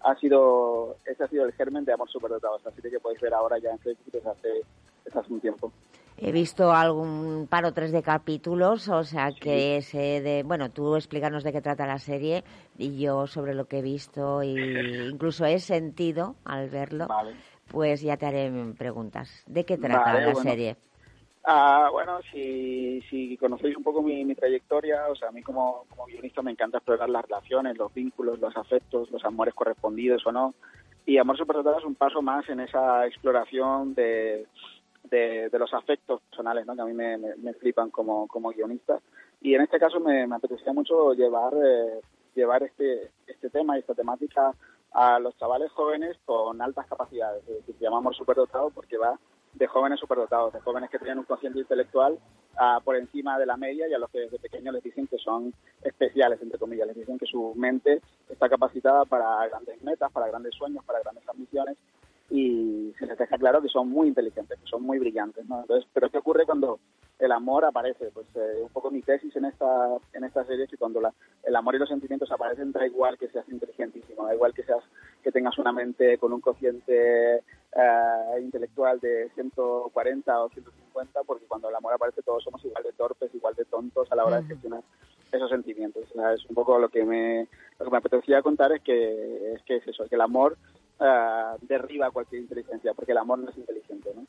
ha sido ese ha sido el germen de Amor Superdotado, serie que podéis ver ahora ya en Facebook desde hace, desde hace un tiempo. He visto algún par o tres de capítulos, o sea que sé de... Bueno, tú explícanos de qué trata la serie y yo sobre lo que he visto e incluso he sentido al verlo, Vale. pues ya te haré preguntas. ¿De qué trata Vale, la bueno. serie? Ah, bueno, si, si conocéis un poco mi, mi trayectoria, o sea, a mí como, como guionista me encanta explorar las relaciones, los vínculos, los afectos, los amores correspondidos o no. Y Amor Superdotado es un paso más en esa exploración de, de, de los afectos personales, ¿no? que a mí me, me, me flipan como, como guionista. Y en este caso me, me apetecía mucho llevar, eh, llevar este, este tema y esta temática a los chavales jóvenes con altas capacidades. Es decir, se llama Amor Superdotado porque va de jóvenes superdotados, de jóvenes que tienen un consciente intelectual ah, por encima de la media y a los que desde pequeños les dicen que son especiales, entre comillas, les dicen que su mente está capacitada para grandes metas, para grandes sueños, para grandes ambiciones y se les deja claro que son muy inteligentes, que son muy brillantes, ¿no? Entonces, pero ¿qué ocurre cuando el amor aparece? Pues eh, un poco mi tesis en esta en esta serie es que cuando la, el amor y los sentimientos aparecen da igual que seas inteligentísimo, da igual que seas que tengas una mente con un cociente eh, intelectual de 140 o 150, porque cuando el amor aparece todos somos igual de torpes, igual de tontos a la hora de gestionar esos sentimientos. O sea, es un poco lo que me lo que me apetecía contar es que es que es eso, que el amor eh, derriba cualquier inteligencia, porque el amor no es inteligente, ¿no?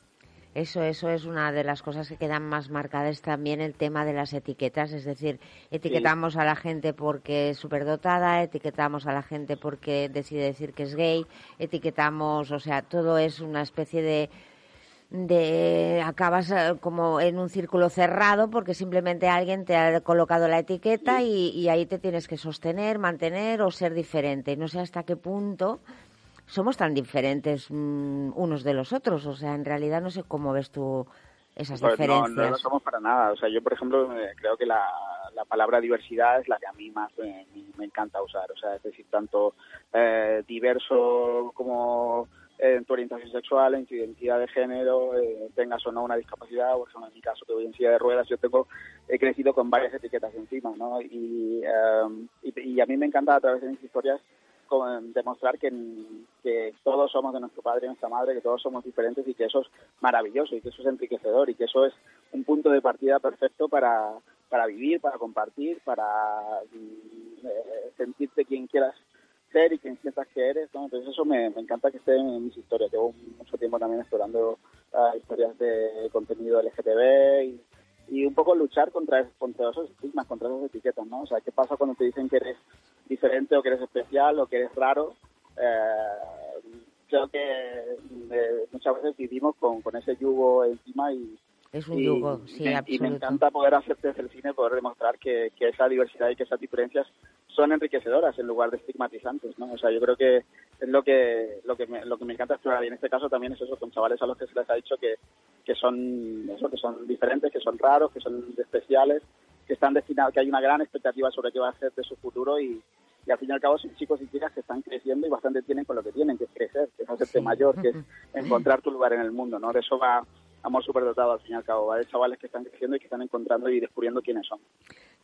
Eso, eso es una de las cosas que quedan más marcadas también el tema de las etiquetas, es decir, etiquetamos a la gente porque es superdotada, etiquetamos a la gente porque decide decir que es gay, etiquetamos, o sea, todo es una especie de de acabas eh, como en un círculo cerrado porque simplemente alguien te ha colocado la etiqueta y, y ahí te tienes que sostener, mantener o ser diferente. No sé hasta qué punto somos tan diferentes mm, unos de los otros. O sea, en realidad no sé cómo ves tú esas Pues no, diferencias. no lo somos para nada. O sea, yo, por ejemplo, eh, creo que la, la palabra diversidad es la que a mí más me, me encanta usar. O sea, es decir, tanto eh, diverso como en tu orientación sexual, en tu identidad de género, eh, tengas o no una discapacidad, por ejemplo, en mi caso que voy en silla de ruedas, yo tengo, he crecido con varias etiquetas encima, ¿no? Y, eh, y, y a mí me encanta a través de mis historias demostrar que, todos somos de nuestro padre y nuestra madre, que todos somos diferentes y que eso es maravilloso y que eso es enriquecedor y que eso es un punto de partida perfecto para, para vivir, para compartir, para mm, eh, sentirte quien quieras ser y quien sientas que eres, ¿no? Entonces eso me, encanta que esté en mis historias. Llevo mucho tiempo también explorando ah, historias de contenido LGTB y, y un poco luchar contra, contra esos estigmas, contra esas etiquetas, ¿no? O sea, ¿qué pasa cuando te dicen que eres diferente o que eres especial o que eres raro? Eh, creo que eh, muchas veces vivimos con, con ese yugo encima y, Es un y- yugo, y sí, me, y me encanta poder hacer desde el cine, poder demostrar que, que esa diversidad y que esas diferencias son enriquecedoras en lugar de estigmatizantes, ¿no? O sea, yo creo que es lo que lo que me, lo que me encanta explorar y en este caso también es eso con chavales a los que se les ha dicho que, que son eso, que son diferentes, que son raros, que son especiales, que están destinados, que hay una gran expectativa sobre qué va a ser de su futuro y, y al fin y al cabo son chicos y chicas que están creciendo y bastante tienen con lo que tienen, que es crecer, que es hacerte mayor, que es encontrar tu lugar en el mundo, ¿no? De eso va Amor Superdotado al fin y al cabo, va de chavales que están creciendo y que están encontrando y descubriendo quiénes son.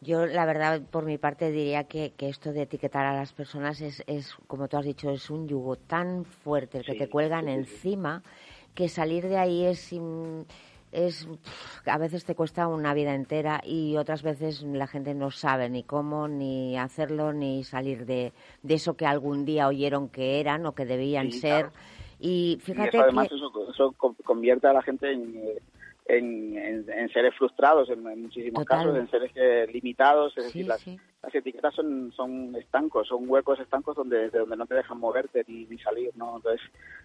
Yo, la verdad, por mi parte diría que, que esto de etiquetar a las personas es, es, como tú has dicho, es un yugo tan fuerte el que Sí, te cuelgan sí, sí, sí. encima que salir de ahí es, im- es a veces te cuesta una vida entera y otras veces la gente no sabe ni cómo ni hacerlo ni salir de, de eso que algún día oyeron que eran o que debían Sí, ser. claro. Y Y fíjate eso además que eso, eso con- convierte a la gente en, en, en- en seres frustrados en, muchísimos Total. casos, en seres eh, limitados, es Sí, decir, las, sí. las etiquetas son, son estancos, son huecos estancos donde, de donde no te dejan moverte ni, ni salir, ¿no? Entonces,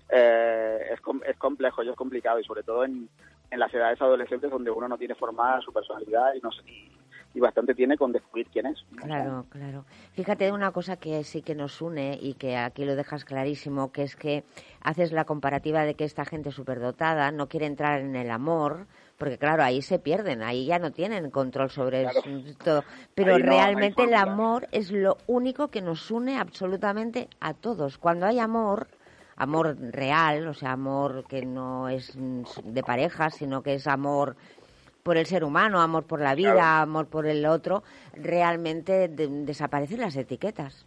eh, es, es complejo y es complicado y sobre todo en, en las edades adolescentes donde uno no tiene formada su personalidad y, no, y, y bastante tiene con descubrir quién es. Claro, claro. Fíjate una cosa que sí que nos une y que aquí lo dejas clarísimo, que es que haces la comparativa de que esta gente superdotada no quiere entrar en el amor, porque claro, ahí se pierden, ahí ya no tienen control sobre Claro. todo. Pero no- realmente el amor es lo único que nos une absolutamente a todos. Cuando hay amor, amor real, o sea, amor que no es de pareja, sino que es amor por el ser humano, amor por la vida, Claro. amor por el otro, realmente de- desaparecen las etiquetas.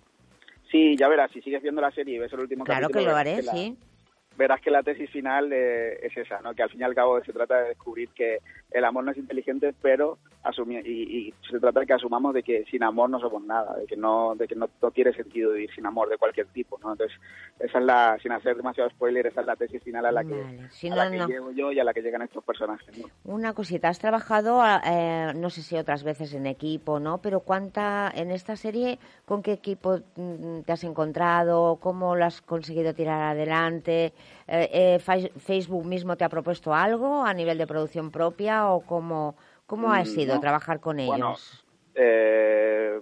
Sí, ya verás, si sigues viendo la serie y ves el último Claro capítulo... que lo haré, la- sí. verás que la tesis final eh, es esa, ¿no? que al fin y al cabo se trata de descubrir que el amor no es inteligente, pero asumi y, y se trata de que asumamos de que sin amor no somos nada, de que no de que no, no tiene sentido vivir sin amor de cualquier tipo, ¿no? Entonces, esa es la, sin hacer demasiado spoiler, esa es la tesis final a la que, Vale, si a no, la que no. llego yo y a la que llegan estos personajes. Una cosita, has trabajado, eh, no sé si otras veces en equipo, ¿no? Pero cuánta, en esta serie, ¿con qué equipo mm, te has encontrado? ¿Cómo lo has conseguido tirar adelante? Eh, eh, Fa- ¿Facebook mismo te ha propuesto algo a nivel de producción propia o cómo, cómo ha Mm, sido no. trabajar con ellos? Bueno, eh,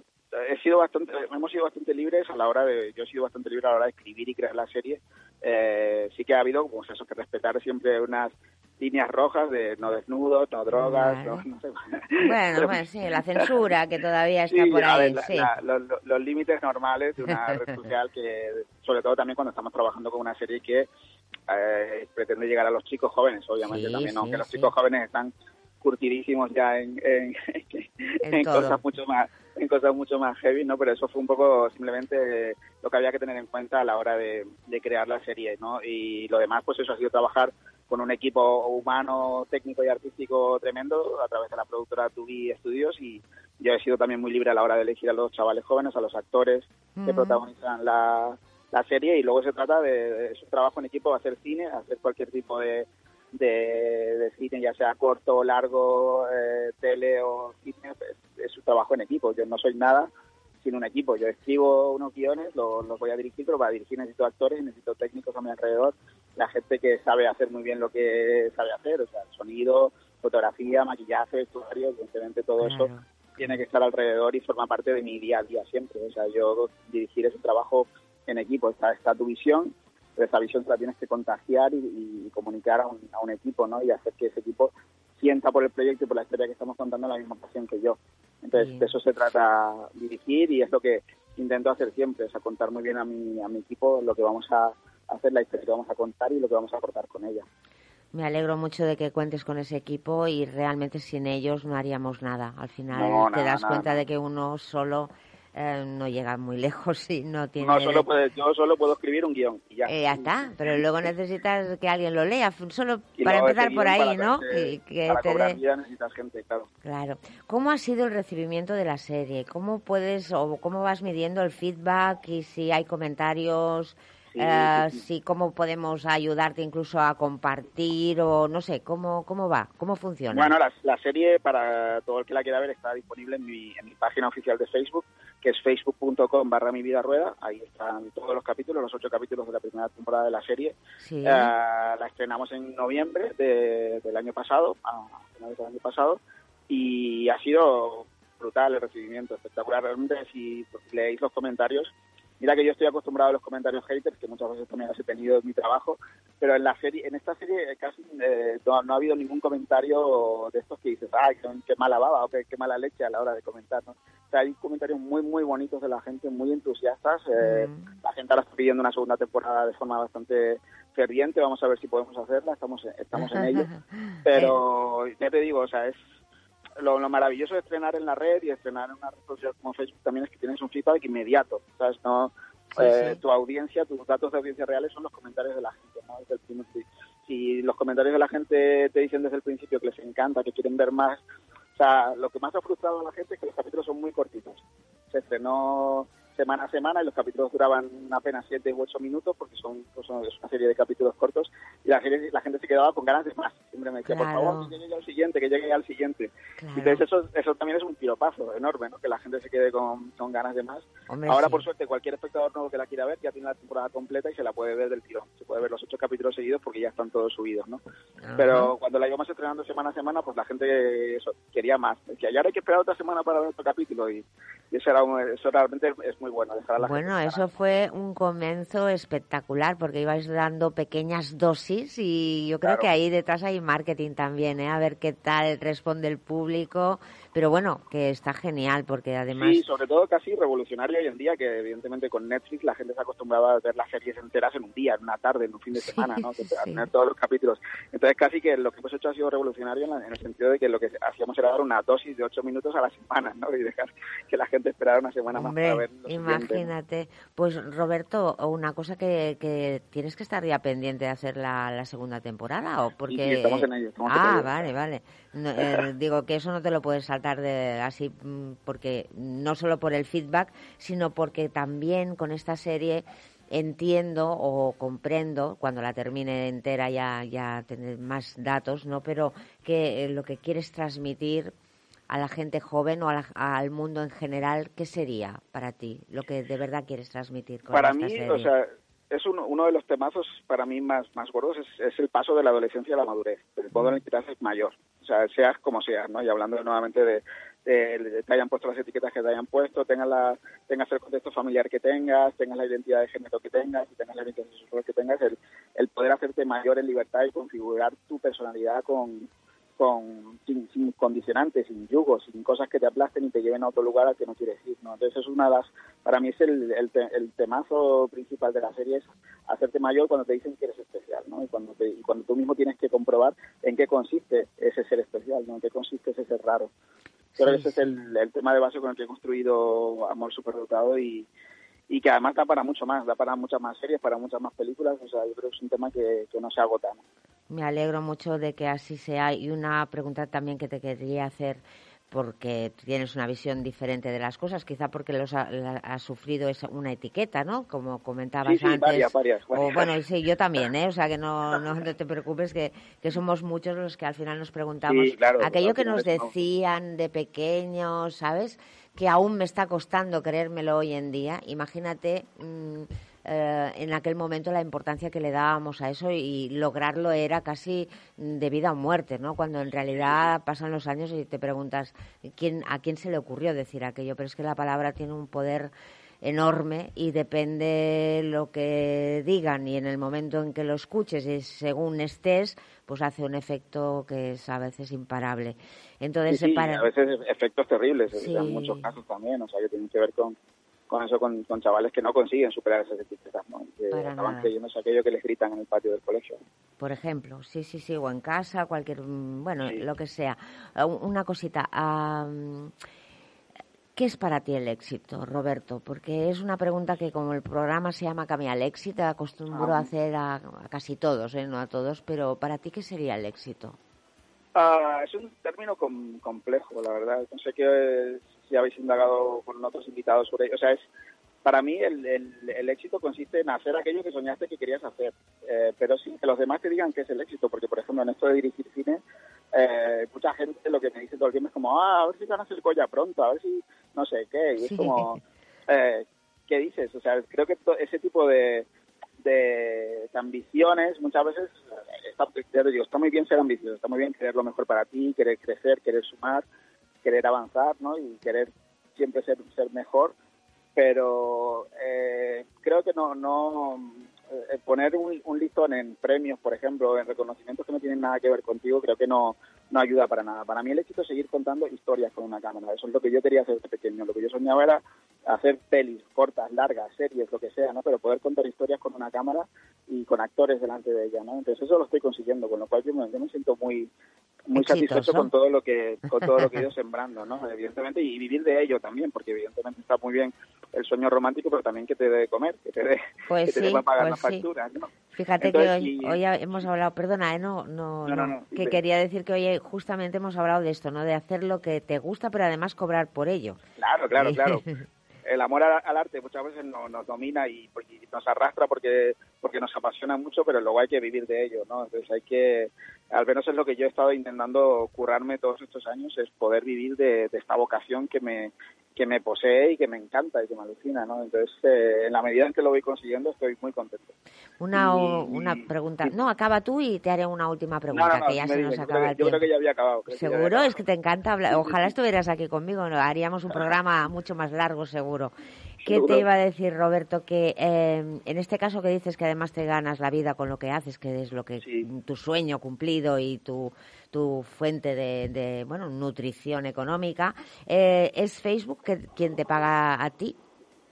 he sido bastante, hemos sido bastante libres a la hora de, yo he sido bastante libre a la hora de escribir y crear la serie. Eh, sí que ha habido, pues eso, que respetar siempre unas líneas rojas de no desnudos, no drogas, no, no sé. Bueno, Pero- bueno, sí, la censura que todavía está Sí, por ahí, ver, la- sí. la- los, los- límites normales de una red social que, sobre todo también cuando estamos trabajando con una serie que eh, pretende llegar a los chicos jóvenes, obviamente Sí, también, aunque los chicos jóvenes están curtidísimos ya en, en, En en todo. cosas mucho más en cosas mucho más heavy, ¿no? Pero eso fue un poco simplemente lo que había que tener en cuenta a la hora de, de crear la serie, ¿no? Y lo demás, pues eso ha sido trabajar con un equipo humano, técnico y artístico tremendo a través de la productora Tubi Studios y yo he sido también muy libre a la hora de elegir a los chavales jóvenes, a los actores que protagonizan la, la serie y luego se trata de, de es un trabajo en equipo, hacer cine, hacer cualquier tipo de, de, de cine, ya sea corto, largo, eh, tele o cine, es, es un trabajo en equipo. Yo no soy nada sin un equipo. Yo escribo unos guiones, los, los voy a dirigir, pero para dirigir necesito actores, necesito técnicos a mi alrededor, la gente que sabe hacer muy bien lo que sabe hacer, o sea, sonido, fotografía, maquillaje, vestuario, evidentemente todo eso tiene que estar alrededor y forma parte de mi día a día siempre. O sea, yo dirigir ese trabajo en equipo, está, está tu visión, pero esa visión te la tienes que contagiar y, y comunicar a un, a un equipo, ¿no? Y hacer que ese equipo sienta por el proyecto y por la historia que estamos contando la misma pasión que yo. Entonces, Bien. de eso se trata dirigir y es lo que intento hacer siempre, o sea, contar muy bien a mi, a mi equipo lo que vamos a hacer, la historia que vamos a contar y lo que vamos a aportar con ella. Me alegro mucho de que cuentes con ese equipo y realmente sin ellos no haríamos nada. Al final No, te nada, das nada, cuenta nada. de que uno solo eh, no llega muy lejos si no tiene... No, solo puedes- yo solo puedo escribir un guion y ya. Eh, ya está, pero luego necesitas que alguien lo lea, solo Y para empezar por ahí, para ¿no? Y que para te cobrar vida necesitas gente, claro. Claro. ¿Cómo ha sido el recibimiento de la serie? ¿Cómo puedes o cómo vas midiendo el feedback y si hay comentarios? Sí, eh, sí, sí. si cómo podemos ayudarte incluso a compartir o no sé cómo cómo va cómo funciona Bueno, la, la serie, para todo el que la quiera ver, está disponible en mi, en mi página oficial de Facebook, que es facebook.com barra mi vida rueda. Ahí están todos los capítulos, los ocho capítulos de la primera temporada de la serie. sí Eh, la estrenamos en noviembre de- del año pasado, a finales del año pasado, y ha sido brutal el recibimiento, espectacular. Realmente, si leéis los comentarios, mira que yo estoy acostumbrado a los comentarios haters, que muchas veces también los he tenido en mi trabajo, pero en la serie, en esta serie eh, casi eh, no, no ha habido ningún comentario de estos que dices, ay, qué, qué mala baba o qué, qué mala leche a la hora de comentar, ¿no? O sea, hay comentarios muy, muy bonitos de la gente, muy entusiastas. eh, Mm. La gente ahora está pidiendo una segunda temporada de forma bastante ferviente. Vamos a ver si podemos hacerla. Estamos, estamos en ello. Pero ya te digo, o sea, es lo, lo maravilloso de estrenar en la red y estrenar en una red social como Facebook también es que tienes un feedback inmediato. ¿sabes? No, Sí, eh, sí. Tu audiencia, tus datos de audiencia reales son los comentarios de la gente. ¿no? Desde el primer si los comentarios de la gente te dicen desde el principio que les encanta, que quieren ver más, o sea, lo que más ha frustrado a la gente es que los capítulos son muy cortitos. Se estrenó semana a semana y los capítulos duraban apenas 7 u 8 minutos porque son, pues, son- una serie de capítulos cortos y la, la gente se quedaba con ganas de más. Siempre me decía, Claro. por favor, que llegue al siguiente, que llegue al siguiente. Claro. Entonces eso, eso también es un piropazo enorme, ¿no? Que la gente se quede con, con ganas de más. Hombre, Ahora, sí. por suerte, cualquier espectador nuevo que la quiera ver ya tiene la temporada completa y se la puede ver del tirón. Se puede ver los ocho capítulos seguidos porque ya están todos subidos, ¿no? Ajá. Pero cuando la íbamos estrenando semana a semana, pues la gente eso, quería más. Decía, ya ahora hay que esperar otra semana para ver otro capítulo y, y eso, era eso realmente es muy bueno. Dejar a la Bueno, gente eso fue un comienzo espectacular porque ibais dando pequeñas dosis y yo creo Claro. que ahí detrás hay marketing también, ¿eh? A ver qué tal responde el público. Pero bueno, que está genial porque además... Sí, sobre todo casi revolucionario hoy en día, que evidentemente con Netflix la gente se ha acostumbrado a ver las series enteras en un día, en una tarde, en un fin de Sí, semana, ¿no? Que- A tener todos los capítulos. Entonces casi que lo que hemos hecho ha sido revolucionario en, la- en el sentido de que lo que hacíamos era dar una dosis de ocho minutos a la semana, ¿no? Y dejar que la gente esperara una semana más para ver lo imagínate. Pues Roberto, una cosa que, que tienes que estar ya pendiente de hacer la, la segunda temporada o porque sí, estamos en ello, estamos en ah, ello. vale, vale. No, eh, digo que eso no te lo puedes saltar de así mm, porque no solo por el feedback, sino porque también con esta serie entiendo o comprendo cuando la termine entera ya ya tener más datos, ¿no? Pero que eh, lo que quieres transmitir a la gente joven o a la- al mundo en general, ¿qué sería para ti lo que de verdad quieres transmitir con para esta mí, serie? o sea, es uno, uno de los temazos para mí más, más gordos, es, es el paso de la adolescencia a la madurez, el modo en el que te haces mayor, o sea, seas como seas, ¿no? Y hablando nuevamente de, de- de- te hayan puesto las etiquetas que te hayan puesto, tengas, la, tengas el contexto familiar que tengas, tengas la identidad de género que tengas, tengas la identidad sexual que tengas, el, el poder hacerte mayor en libertad y configurar tu personalidad con con sin, sin condicionantes, sin yugos, sin cosas que te aplasten y te lleven a otro lugar al que no quieres ir, ¿no? Entonces es una de las, para mí es el, el, te- el temazo principal de la serie es hacerte mayor cuando te dicen que eres especial, ¿no? Y cuando, te- y cuando tú mismo tienes que comprobar en qué consiste ese ser especial, ¿no? En qué consiste ese ser raro. Creo que Sí, ese es el, el tema de base con el que he construido Amor Superdotado y, y que además da para mucho más, da para muchas más series, para muchas más películas, o sea, yo creo que es un tema que, que no se agota, ¿no? Me alegro mucho de que así sea. Y una pregunta también que te quería hacer, porque tienes una visión diferente de las cosas, quizá porque los ha, la- has sufrido esa- una etiqueta, ¿no? Como comentabas Sí, sí, antes. varias, varias, O, bueno, y sí, yo también, ¿eh? O sea, que no, no, no te preocupes, que, que somos muchos los que al final nos preguntamos Sí, claro, aquello que nos decían de pequeños, ¿sabes? Que aún me está costando creérmelo hoy en día. Imagínate mm, eh, en aquel momento la importancia que le dábamos a eso y lograrlo era casi de vida o muerte, ¿no? Cuando en realidad pasan los años y te preguntas quién a quién se le ocurrió decir aquello, pero es que la palabra tiene un poder enorme y depende lo que digan y en el momento en que lo escuches y según estés, pues hace un efecto que es a veces imparable. Entonces, Sí, sí, para... a veces efectos terribles, Sí. en muchos casos también, o sea, que tienen que ver con, con eso, con, con chavales que no consiguen superar esas etiquetas, ¿no? Que Para acaban nada. creyéndose aquello que les gritan en el patio del colegio. por ejemplo, sí, sí, sí, o en casa, cualquier, mm, bueno, Sí. lo que sea. Ah, un- Una cosita, am, ¿Qué es para ti el éxito, Roberto? Porque es una pregunta que como el programa se llama Cambia el éxito, acostumbro a hacer a, a casi todos, ¿eh? no a todos, pero para ti, ¿qué sería el éxito? Ah, es un término com- complejo, la verdad. No sé si habéis indagado con otros invitados sobre ello. O sea, es, para mí el, el- el éxito consiste en hacer aquello que soñaste que querías hacer, eh, pero sin que los demás te digan qué es el éxito, porque por ejemplo en esto de dirigir cine, eh, mucha gente lo que me dice todo el tiempo es como, ah, a ver si a hacer Goya pronto, a ver si no sé qué, y Sí. es como, eh, ¿qué dices? O sea, creo que ese tipo de, de ambiciones muchas veces eh, está, ya te digo, está muy bien ser ambicioso, está muy bien querer lo mejor para ti, querer crecer, querer sumar, querer avanzar, ¿no? Y querer siempre ser, ser mejor, pero eh, creo que no, no eh, poner un, un listón en premios, por ejemplo, en reconocimientos que no tienen nada que ver contigo, creo que no, no ayuda para nada. Para mí el éxito es seguir contando historias con una cámara. Eso es lo que yo quería hacer desde pequeño. Lo que yo soñaba era hacer pelis cortas, largas, series, lo que sea, ¿no? Pero poder contar historias con una cámara y con actores delante de ella, ¿no? Entonces eso lo estoy consiguiendo, con lo cual yo me, yo me siento muy muy satisfecho con todo lo que con todo lo que he ido sembrando, ¿no? Evidentemente y vivir de ello también, porque evidentemente está muy bien el sueño romántico, pero también que te dé de comer, que te dé Pues que te pagar pues las sí. facturas, ¿no? Fíjate Entonces, que hoy, y- hoy hemos hablado, perdona, ¿eh? no, no, No, no, no, no, que quería decir que hoy justamente hemos hablado de esto, ¿no? De hacer lo que te gusta, pero además cobrar por ello. Claro, claro, claro. El amor al, al arte muchas veces no- nos domina y, y nos arrastra porque porque nos apasiona mucho, pero luego hay que vivir de ello, ¿no? Entonces hay que, al menos es lo que yo he estado intentando currarme todos estos años, es poder vivir de, de esta vocación que me que me posee y que me encanta y que me alucina, ¿no? Entonces, eh, en la medida en que lo voy consiguiendo, estoy muy contento. Una, o- Y- una pregunta. No, acaba tú y te haré una última pregunta, no, no, que ya se nos acaba creo el yo creo que ya había acabado. creo que ya había Seguro, acabado. es que te encanta hablar. Ojalá estuvieras aquí conmigo, ¿no? haríamos un programa mucho más largo, seguro. ¿Qué te iba a decir, Roberto? Que eh, en este caso que dices que además te ganas la vida con lo que haces, que es lo que Sí. tu sueño cumplido y tu, tu fuente de, de, bueno, nutrición económica, eh, ¿es Facebook que, quien te paga a ti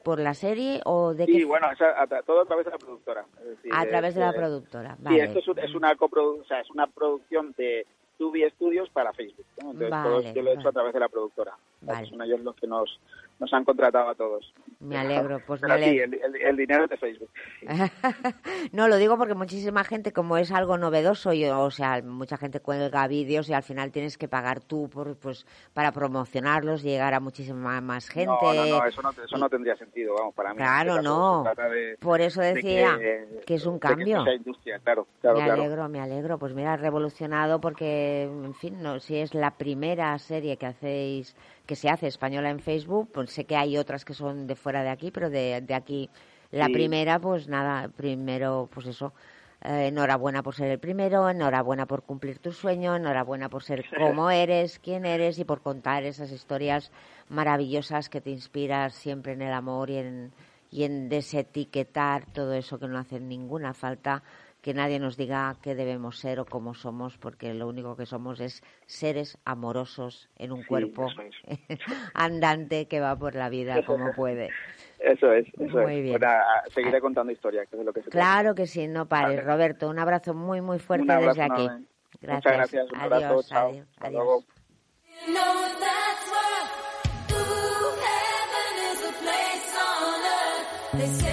por la serie o de Sí, qué? bueno, a todo a través de la productora. es decir, a es, través de la productora. Sí, Vale. esto es, un- es una coprodu- o sea, es una producción de Tubi Studios para Facebook. ¿no? Entonces, todo yo lo he hecho vale. a través de la productora. Vale. Son ellos los que nos, nos han contratado a todos. Me alegro, pues me Pero sí, alegro. el, el- el dinero de Facebook. no, lo digo porque muchísima gente, como es algo novedoso, y, o sea, mucha gente cuelga vídeos y al final tienes que pagar tú por, pues, para promocionarlos, llegar a muchísima más gente. No, no, no, eso no, eso no tendría sentido, vamos, para mí. Claro, este no. de- Por eso de decía que, es un que cambio. industria, claro, claro, me claro. alegro, me alegro. Pues mira, revolucionado porque, en fin, no, si es la primera serie que hacéis, que se hace española en Facebook, pues sé que hay otras que son de fuera de aquí, pero de, de aquí la Sí. primera, pues nada, primero, pues eso. eh, enhorabuena por ser el primero, enhorabuena por cumplir tu sueño, enhorabuena por ser como eres, quién eres y por contar esas historias maravillosas que te inspiras siempre en el amor y en, y en desetiquetar todo eso que no hace ninguna falta, que nadie nos diga qué debemos ser o cómo somos, porque lo único que somos es seres amorosos en un Sí, cuerpo es. andante que va por la vida como puede. Eso es, eso Muy es. bien. Bueno, a- seguiré contando historias, que es lo que se trata. Claro que sí, no pares. Vale. Roberto, un abrazo muy, muy fuerte abrazo desde aquí. enorme. Gracias. Muchas gracias, un abrazo, Adiós, chao. adiós, Hasta adiós. luego. You know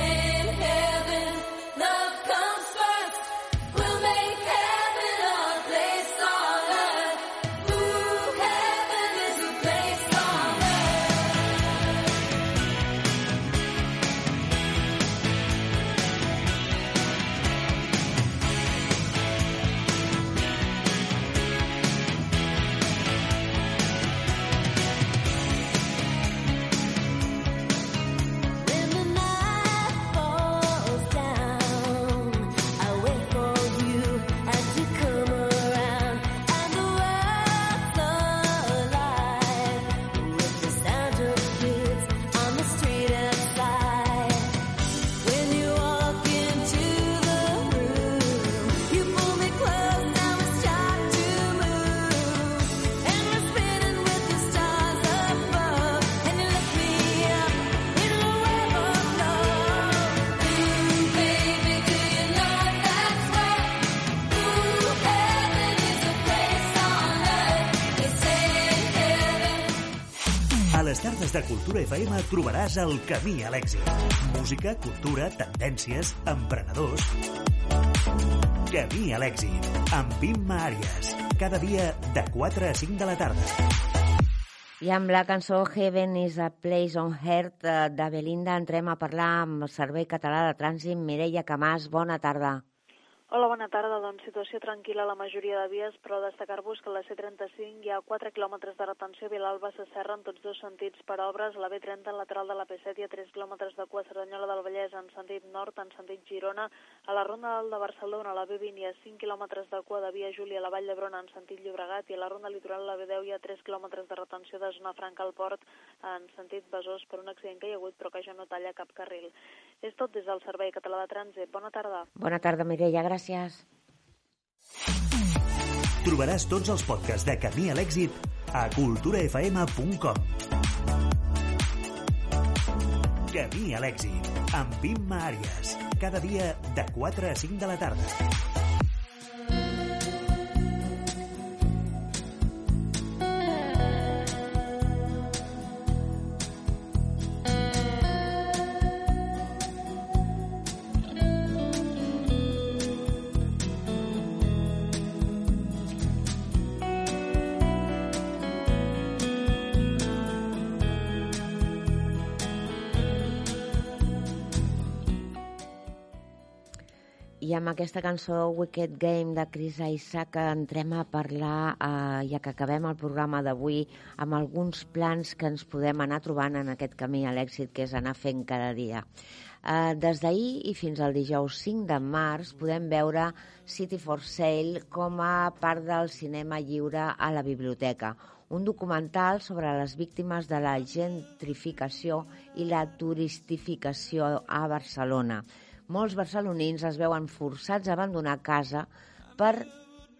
de Cultura FM trobaràs el camí a l'èxit. Música, cultura, tendències, emprenedors... Camí a l'èxit, amb Imma Àries. Cada dia de 4 a 5 de la tarda. I amb la cançó Heaven is a Place on Earth eh, de Belinda entrem a parlar amb el Servei Català de Trànsit. Mireia Camàs, bona tarda. Hola, bona tarda. Doncs situació tranquil·la a la majoria de vies, però destacar-vos que a la C35 hi ha 4 quilòmetres de retenció a Vilalba Sasserra en tots dos sentits per obres, la B30 en lateral de la P7 hi ha 3 quilòmetres de cua Cerdanyola del Vallès en sentit nord, en sentit Girona, a la Ronda Alt de Barcelona, a la B20 hi ha 5 quilòmetres de cua de via Júlia a la Vall d'Hebron en sentit Llobregat i a la Ronda Litoral a la B10 hi ha 3 quilòmetres de retenció de zona franca al port en sentit Besòs per un accident que hi ha hagut però que ja no talla cap carril. És tot des del Servei Català de Trànsit. Bona tarda. Bona tarda, Mireia, gràcies. Trobaràs tots els podcasts de Camí a l'èxit a culturafm.com. Camí a l'èxit, amb Imma Àries. Cada dia de 4 a 5 de la tarda. Amb aquesta cançó Wicked Game de Chris Isaac entrem a parlar, eh, ja que acabem el programa d'avui, amb alguns plans que ens podem anar trobant en aquest camí a l'èxit que és anar fent cada dia. Eh, des d'ahir i fins al dijous 5 de març podem veure City for Sale com a part del cinema lliure a la biblioteca, un documental sobre les víctimes de la gentrificació i la turistificació a Barcelona molts barcelonins es veuen forçats a abandonar casa per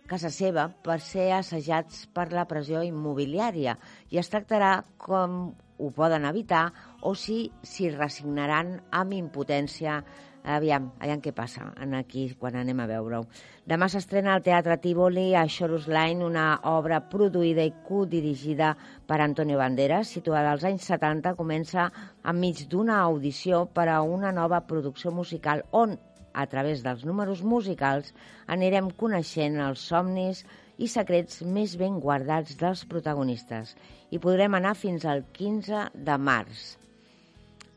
casa seva per ser assajats per la pressió immobiliària. I es tractarà com ho poden evitar o si s'hi resignaran amb impotència Aviam, aviam què passa en aquí quan anem a veure-ho. Demà s'estrena al Teatre Tívoli a Chorus Line una obra produïda i codirigida per Antonio Banderas, situada als anys 70, comença enmig d'una audició per a una nova producció musical on, a través dels números musicals, anirem coneixent els somnis i secrets més ben guardats dels protagonistes. I podrem anar fins al 15 de març.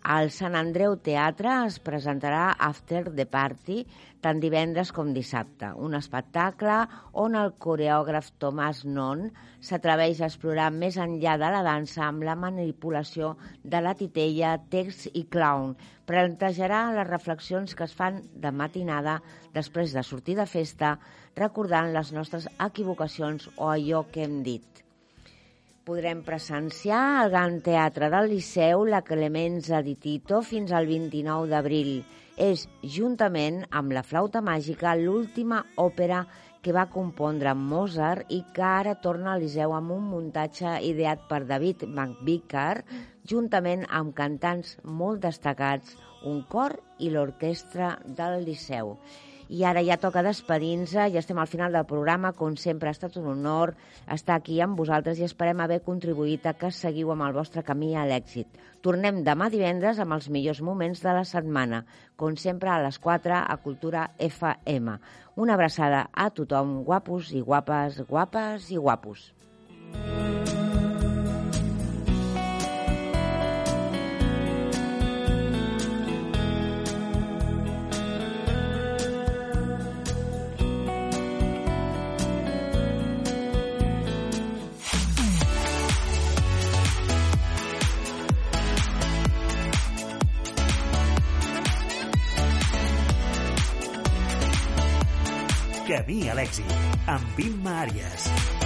Al Sant Andreu Teatre es presentarà After the Party tant divendres com dissabte, un espectacle on el coreògraf Tomàs Non s'atreveix a explorar més enllà de la dansa amb la manipulació de la titella, text i clown. Plantejarà les reflexions que es fan de matinada després de sortir de festa, recordant les nostres equivocacions o allò que hem dit podrem presenciar al Gran Teatre del Liceu la Clemenza di Tito fins al 29 d'abril. És, juntament amb la flauta màgica, l'última òpera que va compondre Mozart i que ara torna al Liceu amb un muntatge ideat per David McVicar, juntament amb cantants molt destacats, un cor i l'orquestra del Liceu. I ara ja toca despedir-nos, ja estem al final del programa, com sempre ha estat un honor estar aquí amb vosaltres i esperem haver contribuït a que seguiu amb el vostre camí a l'èxit. Tornem demà divendres amb els millors moments de la setmana, com sempre a les 4 a Cultura FM. Una abraçada a tothom, guapos i guapes, guapes i guapos. Camí a l'èxit, amb Imma Àries.